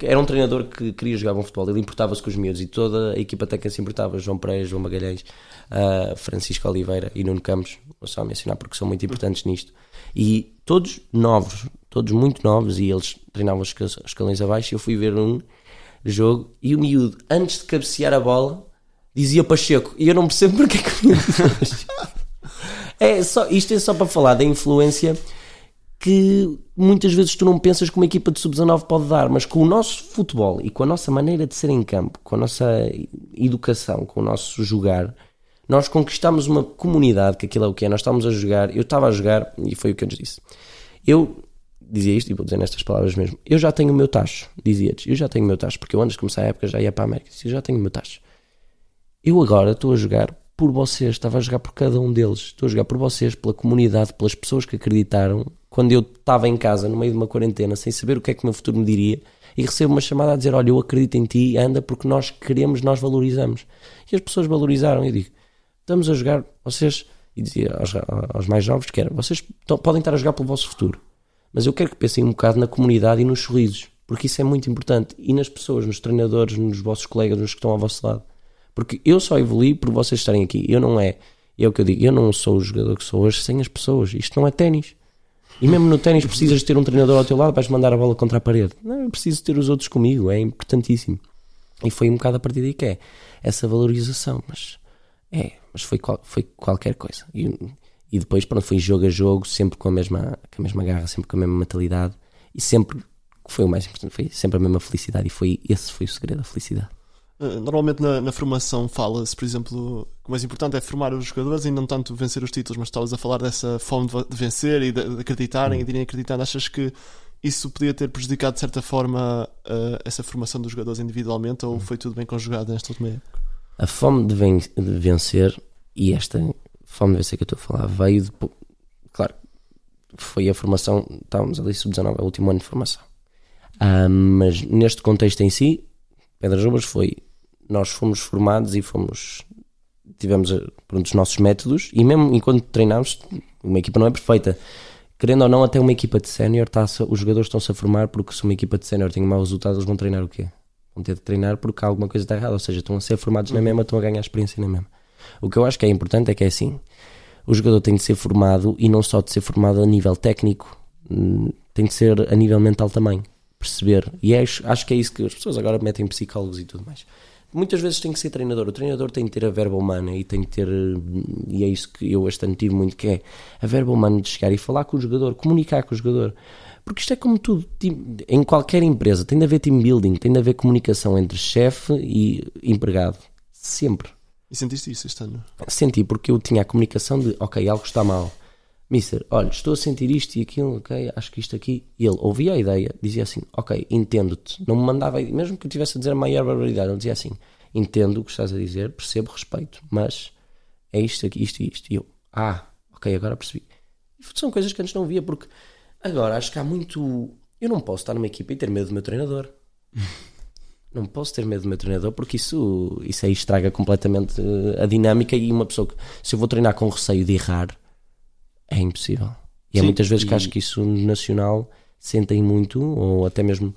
Speaker 2: Era um treinador que queria jogar bom futebol, ele importava-se com os miúdos e toda a equipa técnica se importava. João Pereira, João Magalhães, ah, Francisco Oliveira e Nuno Campos, vou só mencionar porque são muito importantes nisto. E todos novos, todos muito novos, e eles treinavam os escal- escalões abaixo. Eu fui ver um jogo e o miúdo, antes de cabecear a bola, dizia Pacheco. E eu não percebo porque é que. É só, isto é só para falar da influência que muitas vezes tu não pensas que uma equipa de sub-19 pode dar, mas com o nosso futebol e com a nossa maneira de ser em campo, com a nossa educação, com o nosso jogar, nós conquistamos uma comunidade, que aquilo é o que é, nós estávamos a jogar, eu estava a jogar, e foi o que eu lhes disse. Eu dizia isto, e vou dizer nestas palavras mesmo, eu já tenho o meu tacho, dizia-lhes, eu já tenho o meu tacho, porque eu antes de começar a época já ia para a América, eu já tenho o meu tacho. Eu agora estou a jogar por vocês, estava a jogar por cada um deles, estou a jogar por vocês, pela comunidade, pelas pessoas que acreditaram. Quando eu estava em casa, no meio de uma quarentena, sem saber o que é que o meu futuro me diria, e recebo uma chamada a dizer: Olha, eu acredito em ti, anda porque nós queremos, nós valorizamos. E as pessoas valorizaram. Eu digo: Estamos a jogar, vocês, e dizia aos, aos mais novos que Vocês podem estar a jogar pelo vosso futuro, mas eu quero que pensem um bocado na comunidade e nos sorrisos, porque isso é muito importante. E nas pessoas, nos treinadores, nos vossos colegas, nos que estão ao vosso lado. Porque eu só evolui por vocês estarem aqui. Eu não é. É o que eu digo. Eu não sou o jogador que sou hoje sem as pessoas. Isto não é ténis. E mesmo no ténis precisas ter um treinador ao teu lado, vais mandar a bola contra a parede. Não, eu preciso ter os outros comigo. É importantíssimo. E foi um bocado a partir daí que é essa valorização. Mas é, mas foi, qual- foi qualquer coisa. E, e depois, pronto, foi jogo a jogo, sempre com a mesma, com a mesma garra, sempre com a mesma mentalidade. E sempre, foi o mais importante, foi sempre a mesma felicidade. E foi, esse foi o segredo da felicidade.
Speaker 1: Uh, Normalmente na, na formação fala-se, por exemplo, que o mais importante é formar os jogadores e não tanto vencer os títulos, mas estavas a falar dessa fome de, de vencer e de, de acreditarem e de irem acreditando. Achas que isso podia ter prejudicado de certa forma uh, essa formação dos jogadores individualmente ou foi tudo bem conjugado nesta última época?
Speaker 2: A fome de, ven- de vencer e esta fome de vencer que eu estou a falar veio de. Claro, foi a formação. Estávamos ali sub-19, é o último ano de formação. Ah, mas neste contexto em si, Pedras Rubas foi. Nós fomos formados e fomos. Tivemos eh, pronto, os nossos métodos e mesmo enquanto treinámos, uma equipa não é perfeita. Querendo ou não, até uma equipa de sénior, os jogadores estão-se a formar porque se uma equipa de sénior tem mau resultado, eles vão treinar o quê? Vão ter de treinar porque alguma coisa está errada, ou seja, estão a ser formados na mesma, estão a ganhar experiência na mesma. O que eu acho que é importante é que é assim: o jogador tem de ser formado e não só de ser formado a nível técnico, hum, tem de ser a nível mental também. Perceber. E é, acho que é isso que as pessoas agora metem psicólogos e tudo mais. Muitas vezes tem que ser treinador. O treinador tem que ter a verba humana e tem que ter. E é isso que eu este ano tive muito, que é a verba humana de chegar e falar com o jogador, comunicar com o jogador. Porque isto é como tudo, em qualquer empresa, tem de haver team building, tem de haver comunicação entre chefe e empregado. Sempre.
Speaker 1: E sentiste isso este ano?
Speaker 2: Senti, porque eu tinha a comunicação de, ok, algo está mal. Mister, olha, estou a sentir isto e aquilo, ok, acho que isto aqui. E ele ouvia a ideia, dizia assim, ok, entendo-te. Não me mandava, mesmo que eu estivesse a dizer a maior barbaridade, ele dizia assim, entendo o que estás a dizer, percebo, respeito, mas é isto aqui, isto e isto. E eu, ah, ok, agora percebi. E são coisas que antes não via, porque agora acho que há muito. Eu não posso estar numa equipa e ter medo do meu treinador. não posso ter medo do meu treinador porque isso, isso aí estraga completamente a dinâmica e uma pessoa que, se eu vou treinar com receio de errar é impossível. E Sim, há muitas vezes e... que acho que isso no nacional sentem muito, ou até mesmo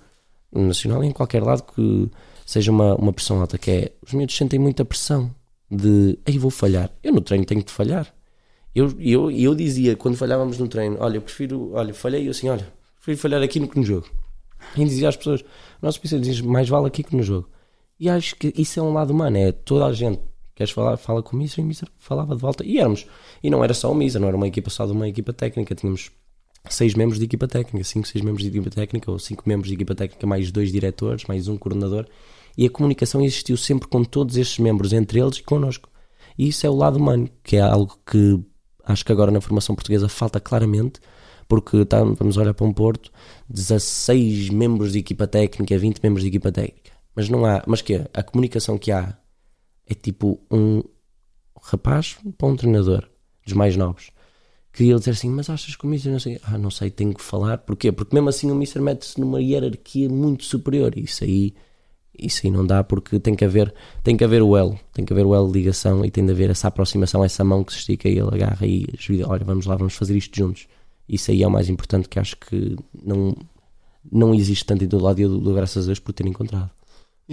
Speaker 2: no nacional, em qualquer lado que seja uma, uma pressão alta, que é os miúdos sentem muita pressão de aí vou falhar. Eu no treino tenho de falhar. Eu, eu, eu dizia quando falhávamos no treino, olha, eu prefiro, olha, falhei, eu assim, olha, prefiro falhar aqui do que no jogo. E dizia às pessoas, nosso PC diz mais vale aqui que no jogo. E acho que isso é um lado humano, é toda a gente queres falar, fala com o Miser, e o Miser falava de volta. E éramos, e não era só o Miser, não era uma equipa só de uma equipa técnica, tínhamos seis membros de equipa técnica, cinco, seis membros de equipa técnica, ou cinco membros de equipa técnica, mais dois diretores, mais um coordenador, e a comunicação existiu sempre com todos estes membros, entre eles e connosco. E isso é o lado humano, que é algo que acho que agora na formação portuguesa falta claramente, porque tá, vamos olhar para um Porto, 16 membros de equipa técnica, 20 membros de equipa técnica. Mas não há, mas que A comunicação que há é tipo um rapaz para um treinador dos mais novos que ele dizer assim, mas achas que o Mister não sei, ah, não sei, tenho que falar, porquê? Porque mesmo assim o Mister mete-se numa hierarquia muito superior, isso aí isso aí não dá porque tem que haver tem que haver o elo, tem que haver o elo de ligação e tem de haver essa aproximação, essa mão que se estica e ele agarra e ajuda, olha, vamos lá, vamos fazer isto juntos. Isso aí é o mais importante que acho que não não existe tanto em todo lado e eu dou graças a Deus por ter encontrado.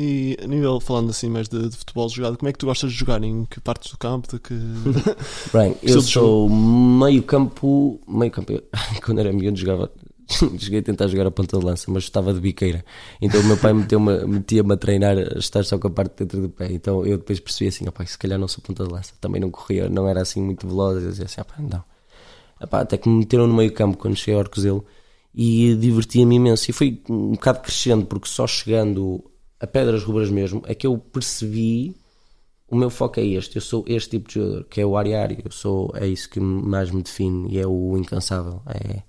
Speaker 1: E a nível, falando assim mais de, de, futebol jogado, como é que tu gostas de jogar? Em que partes do campo? De que...
Speaker 2: Bem, eu sou meio campo. Meio campo. Quando era miúdo jogava. Cheguei a tentar jogar a ponta de lança, mas estava de biqueira. Então o meu pai metia-me metia a treinar a estar só com a parte dentro do pé. Então eu depois percebi assim: opa, se calhar não sou ponta de lança. Também não corria, não era assim muito veloz. Eu dizia assim: opa, não. Opa, até que me meteram no meio campo quando cheguei ao Arcozelo e divertia-me imenso. E foi um bocado crescendo, porque só chegando a Pedras Rubras mesmo, é que eu percebi o meu foco é este, eu sou este tipo de jogador, que é o ariário, eu sou, é isso que mais me define e é o incansável, é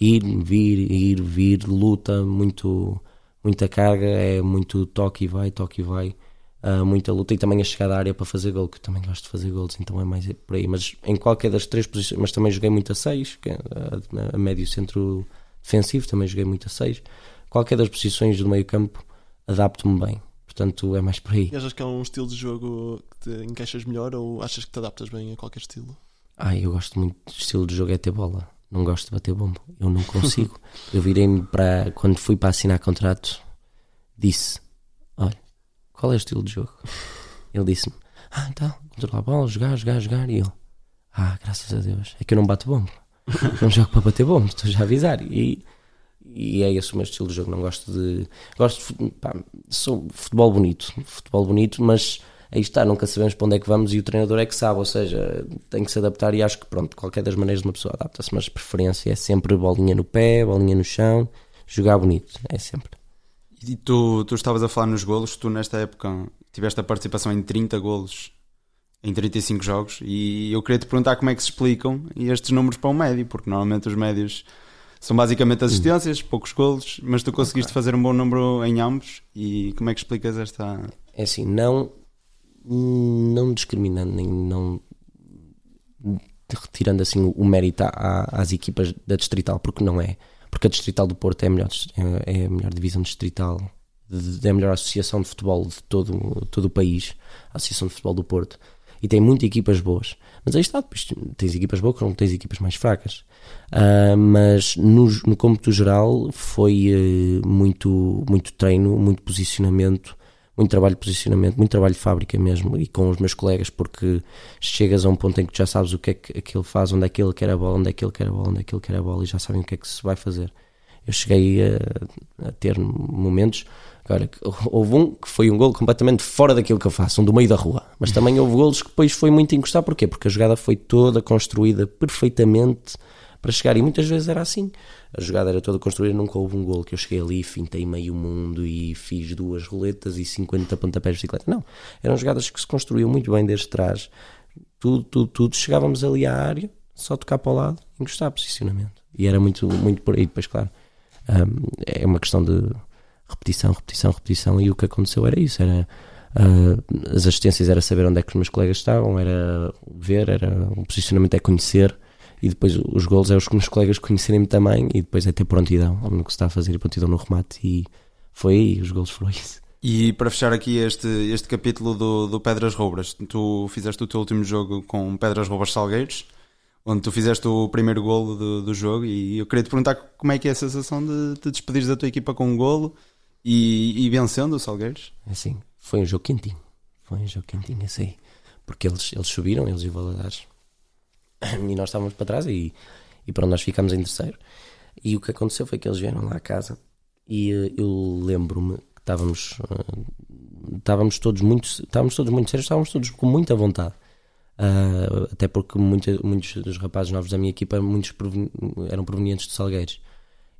Speaker 2: ir, vir, ir, vir, luta, muito, muita carga, é muito toque e vai, toque e vai, uh, muita luta e também a chegada à área para fazer gol, que eu também gosto de fazer gols, então é mais por aí, mas em qualquer das três posições, mas também joguei muito a seis, que é a, a médio centro defensivo, também joguei muito a seis, qualquer das posições do meio campo adapto-me bem. Portanto, é mais por aí.
Speaker 1: E achas que é um estilo de jogo que te encaixas melhor ou achas que te adaptas bem a qualquer estilo?
Speaker 2: Ah, eu gosto muito de estilo de jogo é ter bola. Não gosto de bater bomba. Eu não consigo. eu virei-me para. Quando fui para assinar contrato, disse: Olha, qual é o estilo de jogo? Ele disse-me: Ah, então, controlar a bola, jogar, jogar, jogar. E eu: Ah, graças a Deus. É que eu não bato bomba. não jogo para bater bomba, estou já a avisar. E e é esse o meu estilo de jogo. Não gosto de. Gosto de. Pá, sou futebol bonito. Futebol bonito, mas aí está, nunca sabemos para onde é que vamos e o treinador é que sabe, ou seja, tem que se adaptar e acho que pronto, qualquer das maneiras uma pessoa adapta-se, mas preferência é sempre bolinha no pé, bolinha no chão, jogar bonito, é sempre.
Speaker 3: E tu, tu estavas a falar nos golos, tu nesta época tiveste a participação em 30 golos em 35 jogos e eu queria te perguntar como é que se explicam estes números para um médio, porque normalmente os médios são basicamente assistências, poucos golos, mas tu conseguiste okay. fazer um bom número em ambos. E como é que explicas esta.
Speaker 2: É assim, não, não discriminando, nem não retirando assim o mérito às equipas da Distrital, porque não é. Porque a Distrital do Porto é a melhor, é a melhor divisão distrital, é a melhor associação de futebol de todo, todo o país, a Associação de Futebol do Porto, e tem muitas equipas boas. Mas aí está, depois tens equipas boas, como tens equipas mais fracas. Uh, mas no, no cômputo geral foi uh, muito, muito treino, muito posicionamento, muito trabalho de posicionamento, muito trabalho de fábrica mesmo e com os meus colegas, porque chegas a um ponto em que tu já sabes o que é que aquele faz, onde é que ele quer a bola, onde é que ele quer a bola, onde é que ele quer a bola e já sabem o que é que se vai fazer. Eu cheguei a, a ter momentos. Houve um que foi um gol completamente fora daquilo que eu faço, um do meio da rua. Mas também houve golos que depois foi muito encostar. Porquê? Porque a jogada foi toda construída perfeitamente para chegar. E muitas vezes era assim. A jogada era toda construída, nunca houve um gol que eu cheguei ali, fintei meio mundo e fiz duas roletas e 50 pontapés de bicicleta. Não. Eram jogadas que se construíam muito bem desde trás. Tudo, tudo, tudo. Chegávamos ali à área, só tocar para o lado, encostar posicionamento. E era muito, muito por aí. Depois, claro, um, é uma questão de repetição, repetição, repetição. E o que aconteceu era isso: era. Uh, as assistências era saber onde é que os meus colegas estavam, era ver, era o posicionamento é conhecer e depois os gols é os meus colegas conhecerem-me também e depois é ter prontidão no que se está a fazer e prontidão no remate e foi aí, os gols foram isso.
Speaker 3: E para fechar aqui este, este capítulo do, do Pedras Roubras, tu fizeste o teu último jogo com Pedras Roubras Salgueiros, onde tu fizeste o primeiro golo do, do jogo e eu queria te perguntar como é que é a sensação de te despedir da tua equipa com um golo e, e vencendo o Salgueiros?
Speaker 2: É assim, foi um jogo quentinho, foi um jogo quentinho, esse aí, porque eles, eles subiram, eles e Valadares e nós estávamos para trás e, e pronto, nós ficámos em terceiro. E o que aconteceu foi que eles vieram lá a casa e uh, eu lembro-me que estávamos, uh, estávamos todos muito, estávamos todos muito sérios, estávamos todos com muita vontade. Uh, até porque muita, muitos dos rapazes novos da minha equipa muitos eram provenientes de Salgueiros.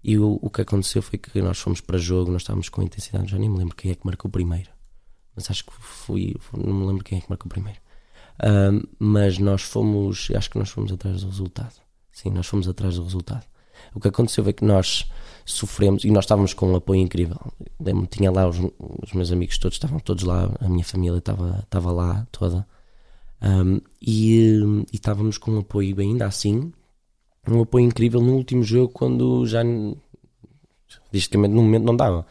Speaker 2: E o, o, que aconteceu foi que nós fomos para jogo, nós estávamos com intensidade, já nem me lembro quem é que marcou primeiro. Mas acho que fui, não me lembro quem é que marcou primeiro. Mas nós fomos, acho que nós fomos atrás do resultado. Sim, nós fomos atrás do resultado. O que aconteceu é que nós sofremos e nós estávamos com um apoio incrível. Tinha lá os, os, meus amigos todos, estavam todos lá, a minha família estava, estava lá toda. Um, e, e estávamos com um apoio ainda assim, um apoio incrível no último jogo quando já disticamente no momento não dava.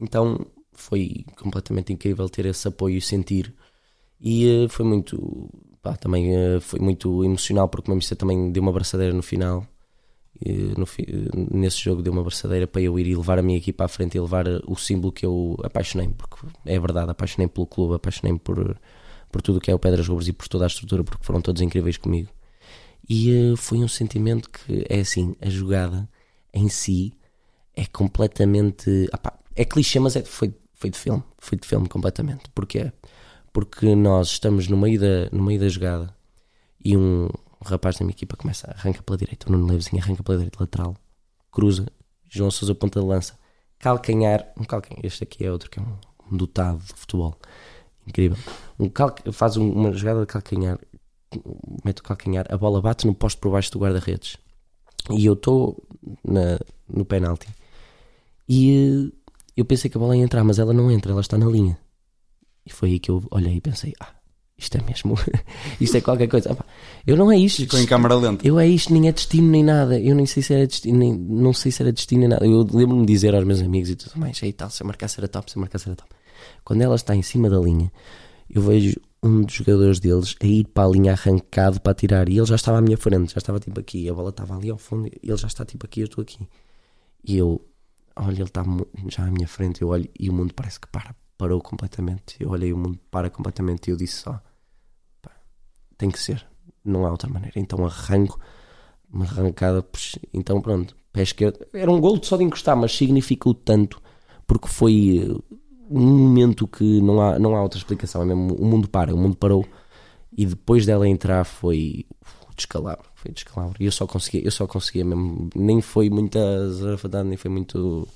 Speaker 2: Então foi completamente incrível ter esse apoio e sentir e uh, foi muito. Pá, também uh, foi muito emocional porque o meu também deu uma abraçadeira no final. No, nesse jogo deu uma abraçadeira para eu ir e levar a minha equipa à frente e levar eh, o símbolo que eu apaixonei, porque é verdade, apaixonei pelo clube, apaixonei por, por tudo o que é o Pedras Rubras e por toda a estrutura, porque foram todos incríveis comigo. E uh, foi um sentimento que é assim: a jogada em si é completamente. é clichê, mas é, foi, foi de filme, foi de filme completamente. Porque porque nós estamos no meio da, no meio da jogada e um, rapaz da minha equipa começa, arranca pela direita, o Nuno Levezinho arranca pela direita lateral, cruza, João Sousa ponta de lança, calcanhar, um calcanhar, este aqui é outro que é um, um dotado de futebol, incrível, um cal, faz uma jogada de calcanhar, mete o calcanhar, a bola bate no posto por baixo do guarda-redes e eu estou no penalti e eh, eu pensei que a bola ia entrar, mas ela não entra, ela está na linha. E foi aí que eu olhei e pensei: ah, isto é mesmo, isto é qualquer coisa. eu não é isto.
Speaker 3: Ficou em câmara lenta.
Speaker 2: Eu é isto, nem é destino nem nada. Eu nem sei se era destino, nem, não sei se era destino nem nada. Eu lembro-me de dizer aos meus amigos e tudo mais: aí tal, se eu marcasse era top, se eu marcasse era top. Quando ela está em cima da linha, eu vejo um dos jogadores deles a ir para a linha arrancado para tirar e ele já estava à minha frente, já estava tipo aqui, a bola estava ali ao fundo, e ele já está tipo aqui, eu estou aqui. E eu, olha, ele está já à minha frente, eu olho e o mundo parece que para parou completamente. Eu olhei o mundo para completamente e eu disse só: pá, tem que ser, não há outra maneira. Então arranco, uma arrancada, então pronto, pé esquerdo. Era um gol só de encostar, mas significou tanto porque foi um momento que não há, não há outra explicação. É mesmo, o mundo para, o mundo parou e depois dela entrar foi descalabro, foi descalabro. E eu só conseguia, eu só conseguia mesmo, nem foi muita zarafadade, nem foi muito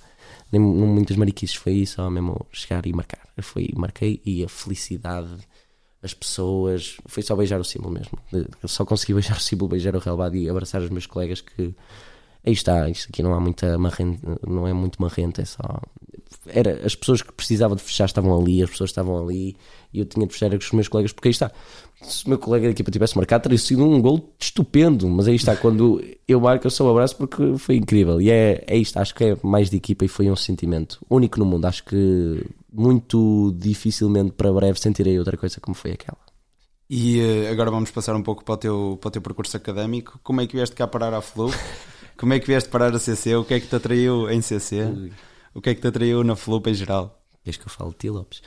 Speaker 2: nem muitas mariquices, foi só mesmo chegar e marcar. Foi, marquei e a felicidade, as pessoas, foi só beijar o símbolo mesmo. Eu só consegui beijar o símbolo, beijar o relevado e abraçar os meus colegas que aí está, isto aqui não há muita marrente, não é muito marrente, é só era, as pessoas que precisavam de fechar estavam ali, as pessoas estavam ali e eu tinha de fechar com os meus colegas, porque aí está. Se o meu colega da equipa tivesse marcado, teria sido um gol estupendo, mas aí está, quando eu marco, eu só um abraço porque foi incrível. E é, é isto, acho que é mais de equipa e foi um sentimento único no mundo. Acho que muito dificilmente para breve sentirei outra coisa como foi aquela.
Speaker 3: E uh, agora vamos passar um pouco para o, teu, para o teu percurso académico. Como é que vieste cá parar à Flu? Como é que vieste parar a CC? O que é que te atraiu em CC? O que é que te atraiu na Flupa em geral?
Speaker 2: Desde que eu falo de ti, Lopes.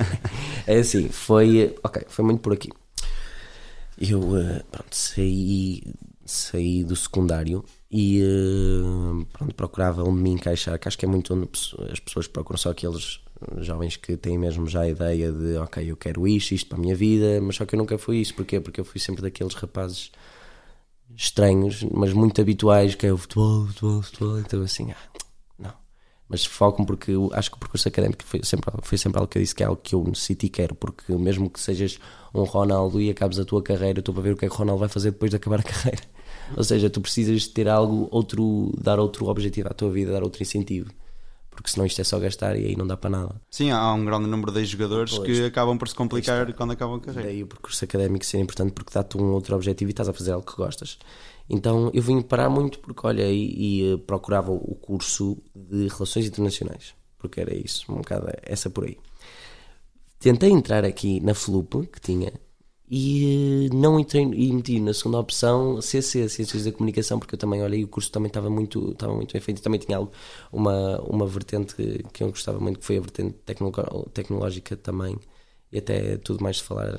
Speaker 2: é assim, foi. Ok, foi muito por aqui. Eu, uh, pronto, saí. saí do secundário e uh, pronto, procurava onde me encaixar, que acho que é muito onde as pessoas procuram só aqueles jovens que têm mesmo já a ideia de ok, eu quero isto, isto para a minha vida, mas só que eu nunca fui isso, porquê? Porque eu fui sempre daqueles rapazes estranhos, mas muito habituais, que é o futebol, futebol, futebol, então assim, ah. Mas foco-me porque acho que o percurso académico foi sempre, foi sempre algo que eu disse que é algo que eu necessito e quero, porque mesmo que sejas um Ronaldo e acabes a tua carreira, estou para ver o que é que o Ronaldo vai fazer depois de acabar a carreira. Ou seja, tu precisas ter algo, outro, dar outro objetivo à tua vida, dar outro incentivo porque senão isto é só gastar e aí não dá para nada.
Speaker 3: Sim, há um grande número de jogadores pois, que acabam por se complicar quando acabam a carreira.
Speaker 2: Daí o percurso académico ser importante porque dá-te um outro objetivo e estás a fazer algo que gostas. Então eu vim parar muito porque, olha, e, e eh, procurava o curso de Relações Internacionais, porque era isso, um bocado essa por aí. Tentei entrar aqui na FLUP, que tinha, e eh, não entrei e meti na segunda opção CC, Ciências da Comunicação, porque eu também olhei o curso também estava muito, estava muito bem feito e também tinha algo, uma, uma vertente que eu gostava muito, que foi a vertente tecnológica também, e até tudo mais de falar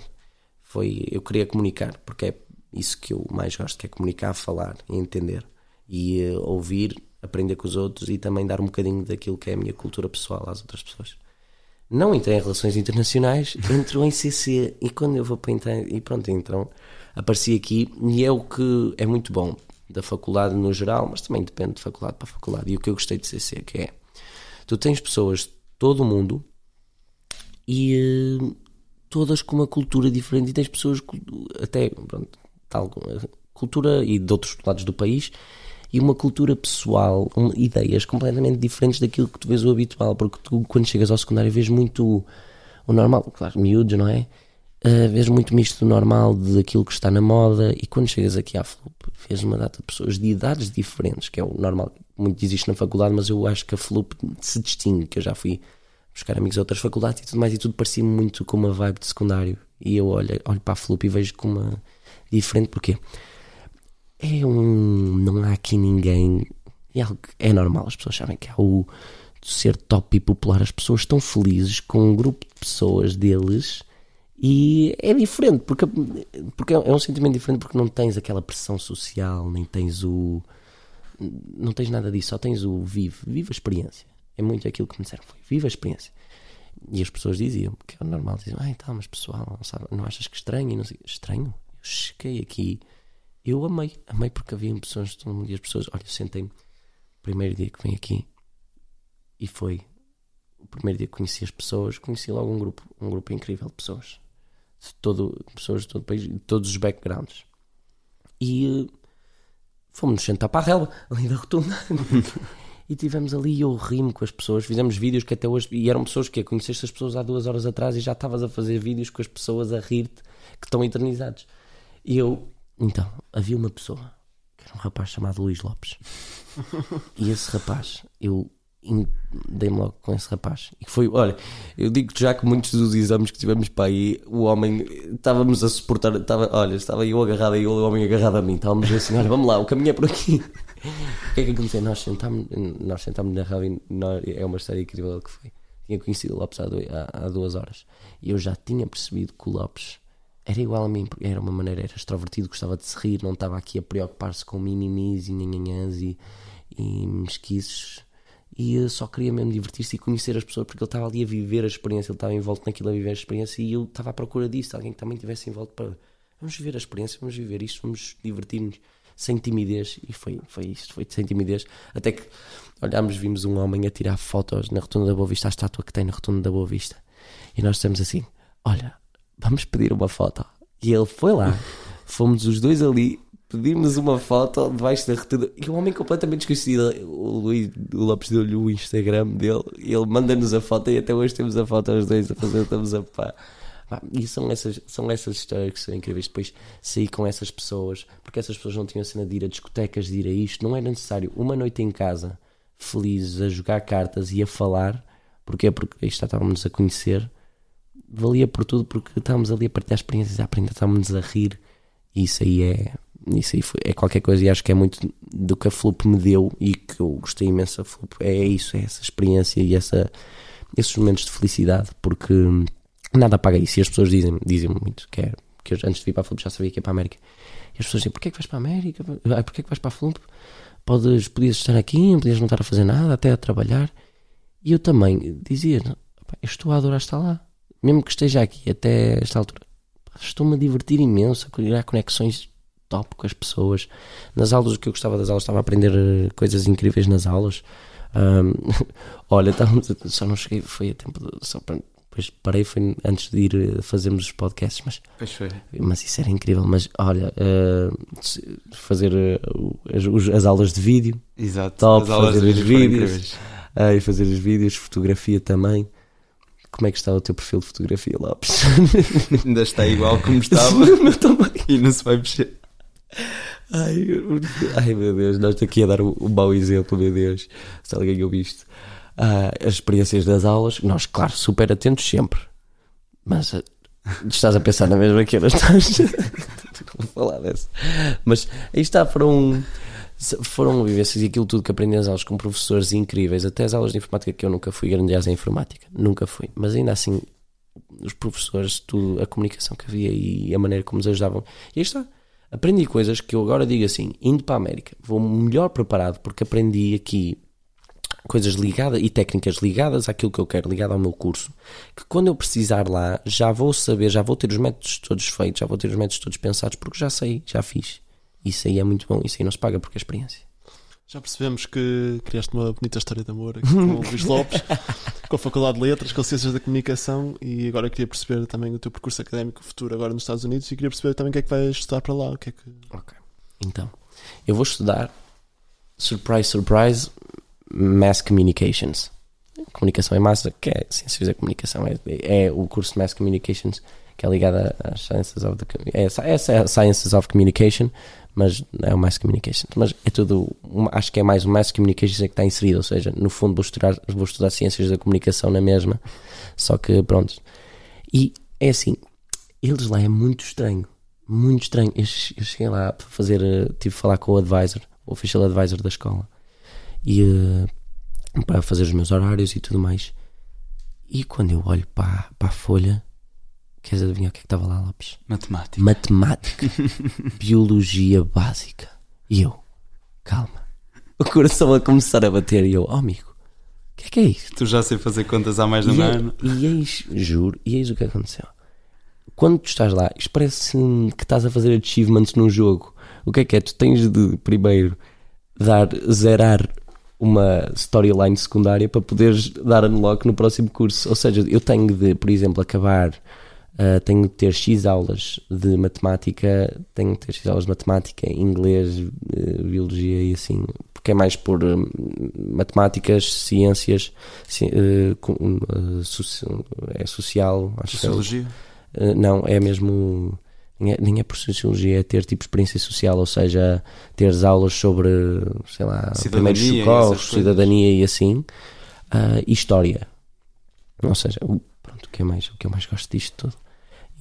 Speaker 2: foi eu queria comunicar, porque é isso que eu mais gosto, que é comunicar, falar e entender e uh, ouvir, aprender com os outros e também dar um bocadinho daquilo que é a minha cultura pessoal às outras pessoas não entrei em relações internacionais, entrou em CC e quando eu vou para entrar, e pronto, então apareci aqui e é o que é muito bom da faculdade no geral, mas também depende de faculdade para faculdade. E o que eu gostei de CC que é tu tens pessoas de todo o mundo e uh, todas com uma cultura diferente e tens pessoas até pronto, tal cultura e de outros lados do país e uma cultura pessoal, um, ideias completamente diferentes daquilo que tu vês o habitual, porque tu, quando chegas ao secundário, vês muito o normal, claro, miúdos, não é? Uh, vês muito misto do normal, daquilo que está na moda, e quando chegas aqui à Flup, vês uma data de pessoas de idades diferentes, que é o normal, muito existe na faculdade, mas eu acho que a Flup se distingue, que eu já fui buscar amigos a outras faculdades e tudo mais, e tudo parecia muito com uma vibe de secundário. E eu olho, olho para a Flup e vejo como uma diferente, porquê? é um. Não há aqui ninguém. É, algo, é normal, as pessoas sabem que há o ser top e popular. As pessoas estão felizes com um grupo de pessoas deles e é diferente, porque, porque é um sentimento diferente porque não tens aquela pressão social, nem tens o. Não tens nada disso, só tens o vive, vive a experiência. É muito aquilo que me disseram, foi vive a experiência. E as pessoas diziam, que é normal, diziam, ah, então, mas pessoal, não, sabe, não achas que estranho? E não sei, estranho? Eu cheguei aqui eu amei, amei porque havia pessoas todo mundo e as pessoas, olha, sentei-me, primeiro dia que vim aqui e foi o primeiro dia que conheci as pessoas, conheci logo um grupo, um grupo incrível de pessoas, de todo, pessoas de todo o país, de todos os backgrounds. E uh, fomos-nos sentar para a relva, ali da rotunda. e tivemos ali eu rimo com as pessoas, fizemos vídeos que até hoje, e eram pessoas que conheceste as pessoas há duas horas atrás e já estavas a fazer vídeos com as pessoas a rir-te que estão eternizados. E eu então, havia uma pessoa, que era um rapaz chamado Luís Lopes. e esse rapaz, eu dei-me logo com esse rapaz. E foi, olha, eu digo já que muitos dos exames que tivemos para aí, o homem, estávamos a suportar, estava, olha, estava eu agarrado e o homem agarrado a mim, estávamos assim, olha, vamos lá, o caminho é por aqui. o que é que aconteceu? Nós sentámos, nós sentámos na rádio, é uma história incrível que foi. Tinha conhecido o Lopes há, há, há duas horas e eu já tinha percebido que o Lopes era igual a mim, era uma maneira, era extrovertido, gostava de se rir, não estava aqui a preocupar-se com minimis e nhanhanhãs e, e mesquices. E só queria mesmo divertir-se e conhecer as pessoas porque ele estava ali a viver a experiência, ele estava envolto naquilo a viver a experiência e eu estava à procura disso, alguém que também estivesse envolto para vamos viver a experiência, vamos viver isto, vamos divertir-nos sem timidez. E foi, foi isto, foi sem timidez. Até que olhámos, vimos um homem a tirar fotos na Rotunda da Boa Vista, a estátua que tem na Rotunda da Boa Vista. E nós dissemos assim, olha vamos pedir uma foto. E ele foi lá, fomos os dois ali, pedimos uma foto debaixo da retuna. E o homem completamente desconhecido, o Luís o Lopes deu-lhe o Instagram dele, e ele manda-nos a foto e até hoje temos a foto os dois a fazer, estamos a pá. E são essas, são essas histórias que são incríveis. Depois sair com essas pessoas, porque essas pessoas não tinham a cena de ir a discotecas, de ir a isto, não era necessário. Uma noite em casa, felizes, a jogar cartas e a falar, porque é porque isto estávamos a conhecer valia por tudo porque estávamos ali a partilhar experiências, a aprender, estávamos a rir e isso aí é isso aí foi, é qualquer coisa e acho que é muito do que a Flup me deu e que eu gostei imenso da Flup é isso, é essa experiência e essa, esses momentos de felicidade porque nada paga isso e as pessoas dizem, dizem muito que é, porque eu, antes de vir para a Flup já sabia que ia para a América. E as pessoas diziam: porquê é que vais para a América? Porquê é que vais para a Flup? Podes, podias estar aqui, podias não estar a fazer nada, até a trabalhar. E eu também dizia: estou a adorar estar lá. Mesmo que esteja aqui até esta altura, estou-me a divertir imenso, a criar conexões top com as pessoas. Nas aulas, o que eu gostava das aulas, estava a aprender eh, coisas incríveis nas aulas. Um, olha, estávamos, só não cheguei, foi a tempo de, só para, depois parei, foi antes de ir eh, fazermos os podcasts, mas,
Speaker 3: Pois foi.
Speaker 2: mas isso era incrível. Mas olha, uh, fazer uh, as, as aulas de vídeo
Speaker 3: Exato.
Speaker 2: Top, fazer os vídeos. uh, e fazer os vídeos, fotografia também. Como é que está o teu perfil de fotografia, Lopes?
Speaker 3: Ainda está igual como estava
Speaker 2: também.
Speaker 3: e não se vai mexer.
Speaker 2: Ai, ai meu Deus, nós aqui a dar um, um mau exemplo, meu Deus. Se alguém ouviu isto. Ah, as experiências das aulas, nós, claro, super atentos sempre. Mas ah, estás a pensar na mesma que eu, não estás? Vou falar dessa. Mas aí está, foram, foram vivências e aquilo tudo que aprendi nas aulas com professores incríveis. Até as aulas de informática que eu nunca fui grandiose em informática. Nunca fui. Mas ainda assim, os professores, tudo, a comunicação que havia e a maneira como nos ajudavam. E aí está. Aprendi coisas que eu agora digo assim, indo para a América, vou melhor preparado porque aprendi aqui coisas ligadas e técnicas ligadas àquilo que eu quero, ligado ao meu curso, que quando eu precisar lá, já vou saber, já vou ter os métodos todos feitos, já vou ter os métodos todos pensados, porque já sei, já fiz. Isso aí é muito bom, isso aí não se paga porque é experiência.
Speaker 1: Já percebemos que criaste uma bonita história de amor aqui com o Luís Lopes, com a Faculdade de Letras, com Ciências da Comunicação e agora queria perceber também o teu percurso académico futuro agora nos Estados Unidos e queria perceber também o que é que vais estudar para lá. O que é que...
Speaker 2: Ok. Então, eu vou estudar, surprise, surprise, Mass Communications. Comunicação em massa, que é Ciências da Comunicação, é, é o curso de Mass Communications que é ligado às Sciences of the é, é Sciences of Communication, mas é o Mass Communication. Mas é tudo, acho que é mais o Mass Communications é que está inserido, ou seja, no fundo vou estudar, vou estudar Ciências da Comunicação na mesma, só que pronto. E é assim, eles lá é muito estranho, muito estranho. Eu, che- eu cheguei lá para fazer, tive de falar com o advisor, o official advisor da escola, e eh, para fazer os meus horários e tudo mais. E quando eu olho para, para a folha, queres adivinhar o que é que estava lá, Lopes?
Speaker 3: Matemática.
Speaker 2: Matemática, biologia básica. E eu, calma, o coração a começar a bater. E eu, oh amigo, o que é que é isto?
Speaker 3: Tu já sei fazer contas há mais de um ano.
Speaker 2: e eis, juro, e eis o que aconteceu. Quando tu estás lá, isto parece que estás a fazer achievements num jogo. O que é que é? Tu tens de primeiro dar, zerar uma storyline secundária para poderes dar unlock no próximo curso. Ou seja, eu tenho de, por exemplo, acabar, ah, tenho de ter X aulas de matemática, tenho de ter X aulas de matemática, inglês, eh, biologia e assim, porque é mais por hum, matemáticas, ciências, ci- com- soci- é social, acho que é
Speaker 3: Sociologia.
Speaker 2: Uh, não, é mesmo. Nem é, nem é por sociologia, é ter tipo experiência social, ou seja, teres aulas sobre, sei lá, primeiros socorros, cidadania e assim, uh, e história. Ou seja, pronto, o que é mais, o que eu mais gosto disto tudo?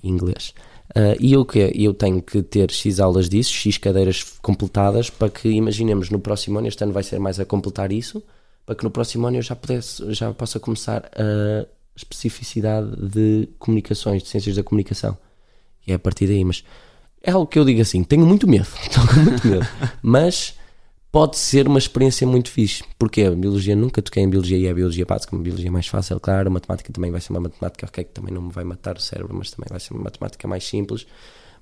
Speaker 2: Inglês. Uh, e eu que eu tenho que ter X aulas disso, X cadeiras completadas, para que imaginemos no próximo ano, este ano vai ser mais a completar isso, para que no próximo ano eu já pudesse, já possa começar a especificidade de comunicações, de ciências da comunicação. E é a partir daí, mas é algo que eu digo assim, tenho muito medo, com muito medo, mas pode ser uma experiência muito fixe, porque a biologia nunca toquei em biologia e é a biologia básica, uma biologia mais fácil, claro, a matemática também vai ser uma matemática ok, que também não me vai matar o cérebro, mas também vai ser uma matemática mais simples,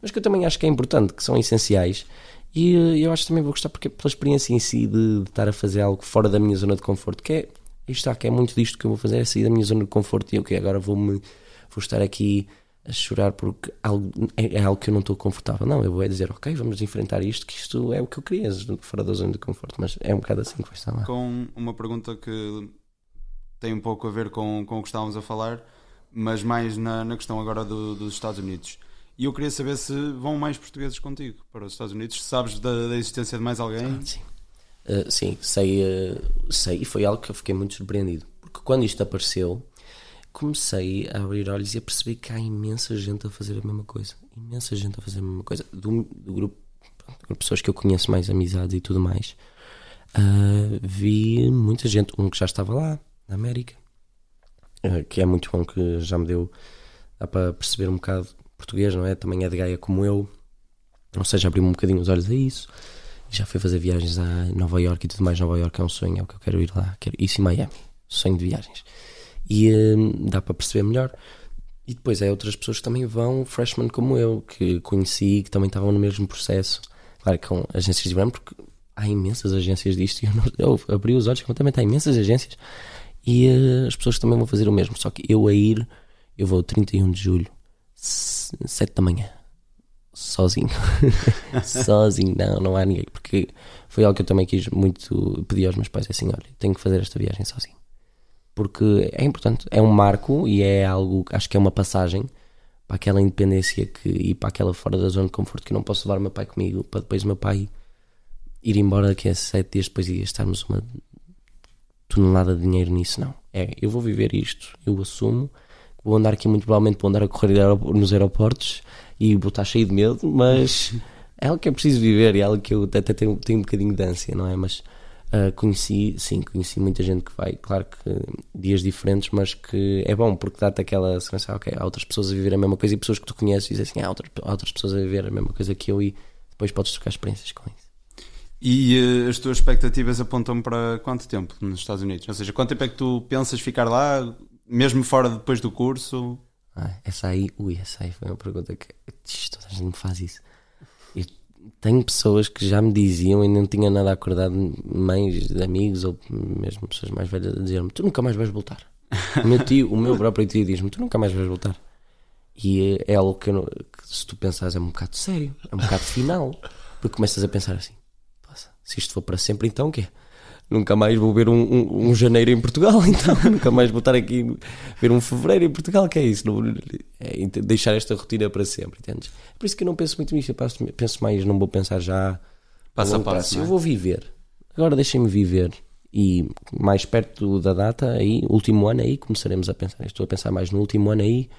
Speaker 2: mas que eu também acho que é importante, que são essenciais, e eh, eu acho que também vou gostar porque pela experiência em si de, de estar a fazer algo fora da minha zona de conforto, que é, aí está, que é muito disto que eu vou fazer, é sair da minha zona de conforto e eu que agora vou-me, vou estar aqui a chorar porque algo, é, é algo que eu não estou confortável. Não, eu vou é dizer, ok, vamos enfrentar isto, que isto é o que eu queria, fora da zona de conforto, mas é um bocado assim que vai estar lá.
Speaker 3: Com uma pergunta que tem um pouco a ver com, com o que estávamos a falar, mas mais na, na questão agora do- dos Estados Unidos. E eu queria saber se vão mais portugueses contigo para os Estados Unidos. Se sabes da, da existência de mais alguém?
Speaker 2: Sim. Uh, sim, sei, uh, sei, e foi algo que eu fiquei muito surpreendido. Porque quando isto apareceu, comecei a abrir olhos e a perceber que há imensa gente a fazer a mesma coisa. Imensa gente a fazer a mesma coisa. Do, do grupo, pronto, de pessoas que eu conheço mais amizades e tudo mais, uh, vi muita gente. Um que já estava lá, na América, uh, que é muito bom, que já me deu. Dá para perceber um bocado português, não é? Também é de Gaia como eu. Ou seja, abriu-me um bocadinho os olhos a isso. Já fui fazer viagens a Nova York e tudo mais. Nova York é um sonho, é o que eu quero ir lá. Quero isso e Miami. Sonho de viagens. E hum, dá para perceber melhor. E depois é outras pessoas que também vão, freshman como eu, que conheci, que também estavam no mesmo processo. Claro, com agências de verão, porque há imensas agências disto. E eu, não, eu abri os olhos completamente, há imensas agências. E uh, as pessoas também vão fazer o mesmo. Só que eu a ir, eu vou 31 de julho, 7 da manhã sozinho. sozinho, não, não há ninguém. Porque foi algo que eu também quis muito pedir aos meus pais: assim, olha, tenho que fazer esta viagem sozinho. Porque é importante, é um marco e é algo, acho que é uma passagem para aquela independência que, e para aquela fora da zona de conforto que eu não posso levar o meu pai comigo para depois o meu pai ir embora daqui a sete dias depois e gastarmos uma tonelada de dinheiro nisso, não. É, eu vou viver isto, eu assumo, vou andar aqui muito provavelmente vou andar a correr nos aeroportos e vou estar cheio de medo, mas é algo que é preciso viver e é algo que eu até tenho, tenho um bocadinho de ânsia, não é? Mas uh, conheci, sim, conheci muita gente que vai, claro que dias diferentes, mas que é bom porque dá-te aquela segurança, ok, há outras pessoas a viver a mesma coisa e pessoas que tu conheces e dizem assim, há, outras, há outras pessoas a viver a mesma coisa que eu e depois podes trocar experiências com isso.
Speaker 3: E uh, as tuas expectativas apontam para quanto tempo nos Estados Unidos? Ou seja, quanto tempo é que tu pensas ficar lá, mesmo fora depois do curso?
Speaker 2: Ah, essa aí, ui, essa aí foi uma pergunta que toda a gente me faz isso. Tenho pessoas que já me diziam e não tinha nada acordado, mães, amigos ou mesmo pessoas mais velhas a dizer-me: Tu nunca mais vais voltar. O meu tio, o meu próprio tio diz-me: Tu nunca mais vais voltar. E é algo que, não, que, se tu pensares é um bocado sério, é um bocado final, porque começas a pensar assim: se isto for para sempre, então o quê? Nunca mais vou ver um, um, um, janeiro em Portugal, então nunca mais vou estar aqui ver um fevereiro em Portugal, que é isso? Não, é deixar esta rotina para sempre, entendes? É por isso que eu não penso muito nisso, eu penso mais, não vou pensar já
Speaker 3: passo a passo.
Speaker 2: É? Eu vou viver, agora deixem-me viver. E mais perto da data, aí, último ano, aí começaremos a pensar. Estou a pensar mais no último ano, aí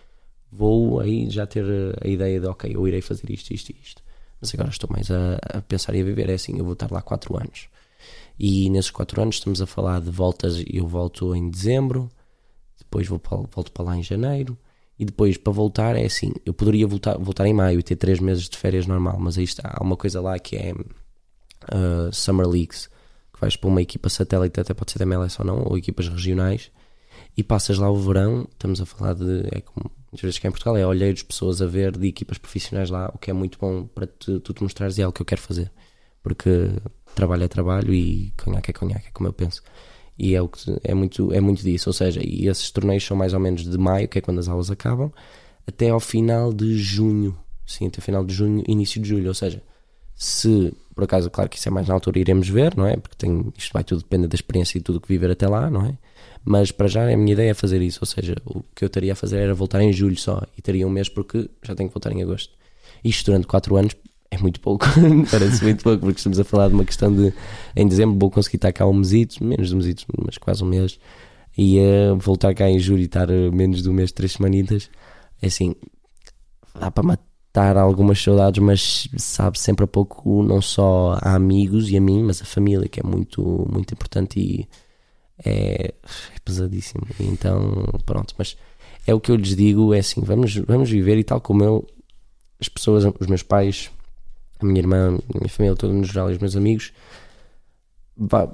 Speaker 2: vou aí já ter a ideia de, ok, eu irei fazer isto, isto e isto. Mas agora estou mais a, a pensar e a viver. É assim, eu vou estar lá 4 anos e nesses quatro anos estamos a falar de voltas. Eu volto em dezembro, depois vou para, volto para lá em janeiro. E depois para voltar é assim: eu poderia voltar, voltar em maio e ter três meses de férias normal, mas aí está. Há uma coisa lá que é uh, Summer Leagues, que vais para uma equipa satélite, até pode ser da MLS ou não, ou equipas regionais, e passas lá o verão. Estamos a falar de. É como muitas vezes é em Portugal, é olheiros, pessoas a ver de equipas profissionais lá, o que é muito bom para tu, tu te mostrares e é algo que eu quero fazer. Porque trabalho é trabalho e conhaque é conhaque, é como eu penso. E é, o que, é, muito, é muito disso. Ou seja, e esses torneios são mais ou menos de maio, que é quando as aulas acabam, até ao final de junho. Sim, até final de junho, início de julho. Ou seja, se por acaso, claro que isso é mais na altura, iremos ver, não é? Porque tem, isto vai tudo depender da experiência e tudo que viver até lá, não é? Mas para já a minha ideia é fazer isso. Ou seja, o que eu teria a fazer era voltar em julho só e teria um mês porque já tenho que voltar em agosto. Isto durante 4 anos é muito pouco, parece muito pouco, porque estamos a falar de uma questão de em dezembro vou conseguir estar cá um mesito, menos de um mesito, mas quase um mês, e uh, voltar cá em julho e estar uh, menos de um mês, três semanitas, é assim, dá para matar algumas saudades, mas sabe sempre a pouco, não só a amigos e a mim, mas a família, que é muito, muito importante e é, é pesadíssimo. Então, pronto, mas é o que eu lhes digo: é assim, vamos, vamos viver e tal como eu, as pessoas, os meus pais a minha irmã, a minha família toda no geral e os meus amigos,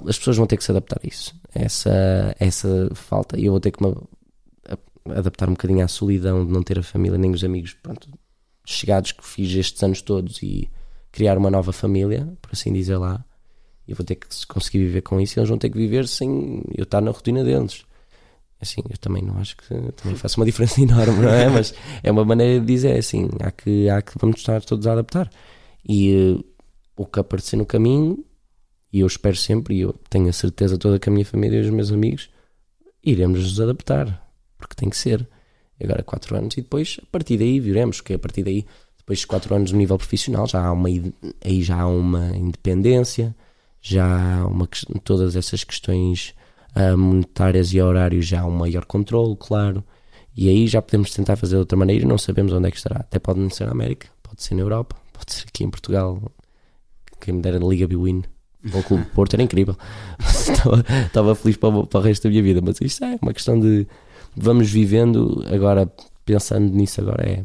Speaker 2: as pessoas vão ter que se adaptar a isso. Essa, essa falta. E eu vou ter que me adaptar um bocadinho à solidão de não ter a família nem os amigos pronto, chegados que fiz estes anos todos e criar uma nova família, por assim dizer lá. Eu vou ter que conseguir viver com isso e eles vão ter que viver sem eu estar na rotina deles. Assim, eu também não acho que também faço uma diferença enorme, não é? Mas é uma maneira de dizer assim: há que, há que vamos estar todos a adaptar. E uh, o que aparecer no caminho, e eu espero sempre, e eu tenho a certeza toda que a minha família e os meus amigos iremos nos adaptar, porque tem que ser. Agora, quatro anos, e depois, a partir daí, viremos que a partir daí, depois de quatro anos no nível profissional, já há uma, aí já há uma independência, já há uma, todas essas questões uh, monetárias e horários, já há um maior controle, claro. E aí já podemos tentar fazer de outra maneira não sabemos onde é que estará. Até pode não ser na América, pode ser na Europa, pode ser aqui em Portugal, quem me dera na Liga Biwin. O Clube Porto era incrível. estava, estava feliz para o, para o resto da minha vida. Mas isto é uma questão de vamos vivendo. Agora, pensando nisso, agora é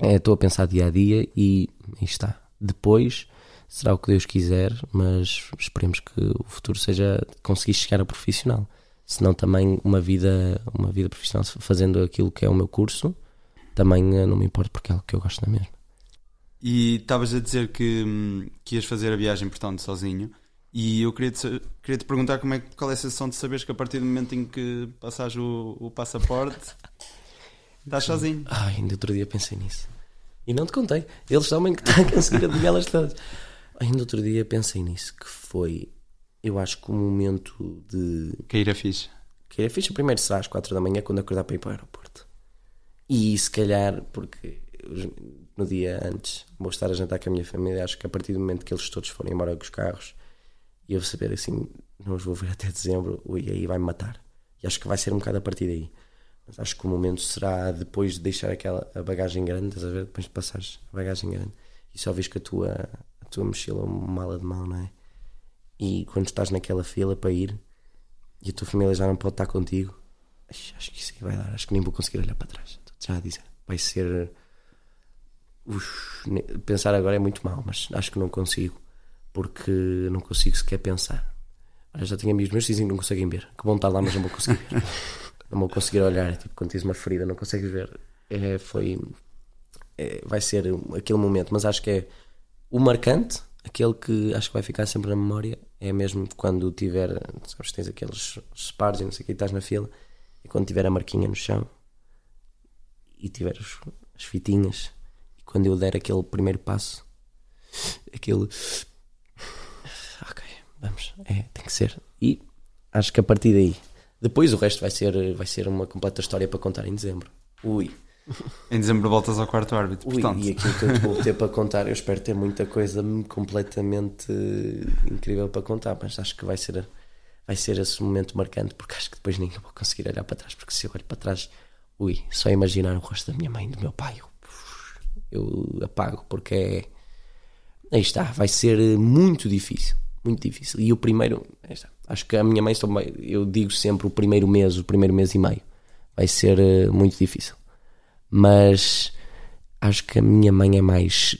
Speaker 2: É, Estou a pensar dia a dia e aí está. Depois será o que Deus quiser, mas esperemos que o futuro seja conseguir chegar a profissional. Senão também uma vida, uma vida profissional fazendo aquilo que é o meu curso, também eh, não me importa porque é algo que eu gosto na mesma.
Speaker 3: E estavas a dizer que, que ias fazer a viagem, portanto, sozinho. E eu queria te, queria te perguntar como é, que- qual é a sensação de saberes que a partir do momento em que passas o, o passaporte estás sozinho.
Speaker 2: Ai, ainda outro dia pensei nisso. E não te contei. Eles sabem que está a conseguir adivinhá-las todas. Ainda outro dia pensei nisso, que foi, eu acho que o momento de
Speaker 3: Cair a ficha.
Speaker 2: que é fixe primeiro será às 4 da manhã quando acordar para ir para o aeroporto. E se calhar, porque no dia antes vou estar a jantar com a minha família, acho que a partir do momento que eles todos forem embora com os carros e eu saber assim, não os vou ver até dezembro, ui, aí vai-me matar. E acho que vai ser um bocado a partir daí. Mas acho que o momento será depois de deixar aquela a bagagem grande, estás a ver? Depois de passares a bagagem grande e só vês que a tua, a tua mochila é uma mala de mão, não é? E quando estás naquela fila para ir e a tua família já não pode estar contigo, acho que isso aí vai dar. Acho que nem vou conseguir olhar para trás. Estou já a dizer. Vai ser. Ux, pensar agora é muito mal, mas acho que não consigo. Porque não consigo sequer pensar. Olha, já tenho amigos meus que dizem que não conseguem ver. Que vão estar lá, mas não vou conseguir ver. não vou conseguir olhar. Tipo, quando tens uma ferida, não consegues ver. É, foi. é, vai ser aquele momento, mas acho que é o marcante, aquele que acho que vai ficar sempre na memória, é mesmo quando tiver, sabes, tens aqueles spars e não sei o que, estás na fila, e quando tiver a marquinha no chão e tiver os- as fitinhas, quando eu der aquele primeiro passo, aquele. Ok, vamos, é, tem que ser. E acho que a partir daí, depois o resto vai ser, vai ser uma completa história para contar em dezembro. Ui,
Speaker 3: Em dezembro voltas ao quarto árbitro.
Speaker 2: Ui,
Speaker 3: Portanto,
Speaker 2: e aquilo que eu te vou ter para contar, eu espero ter muita coisa completamente incrível para contar, mas acho que vai ser, vai ser esse momento marcante, porque acho que depois nem vou conseguir olhar para trás, porque se eu olho para trás, ui, só imaginar o rosto da minha mãe, do meu pai, eu, eu apago, porque é. Aí está, vai ser eh, muito difícil, muito difícil. E o primeiro, está, acho que a minha mãe, bem- eu digo sempre o primeiro mês, o primeiro mês e meio, vai ser eh, muito difícil mas acho que a minha mãe é mais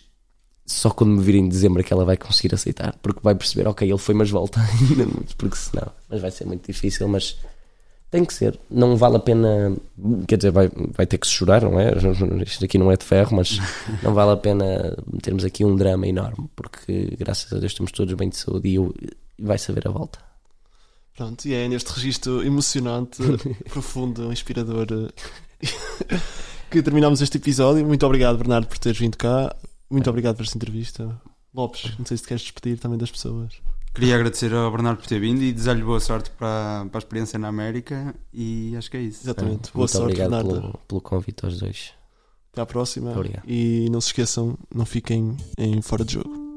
Speaker 2: só quando me vir em dezembro é que ela vai conseguir aceitar, porque vai perceber, ok, ele foi, mas volta, porque senão, mas vai ser muito difícil, mas tem que ser, não vale a pena, quer dizer, vai, vai ter que se chorar, não é? Isto aqui não é de ferro, mas não vale a pena termos aqui um drama enorme, porque graças a Deus estamos todos bem de saúde e eu- vai saber a volta.
Speaker 1: Pronto, e é neste registro emocionante, profundo, inspirador eh, que terminamos este episódio. Muito obrigado, Bernardo, por teres vindo cá. Muito obrigado por esta entrevista. Lopes, não sei se queres despedir também das pessoas.
Speaker 3: Queria agradecer ao Bernardo por ter vindo e desejar-lhe boa sorte para, para a experiência na América. E acho que é isso.
Speaker 1: Exatamente. Boa
Speaker 2: Muito
Speaker 1: sorte,
Speaker 2: obrigado
Speaker 1: Bernardo.
Speaker 2: pelo, pelo convite aos dois.
Speaker 1: Até à próxima.
Speaker 2: Obrigado.
Speaker 1: E não se esqueçam, não fiquem em fora de jogo.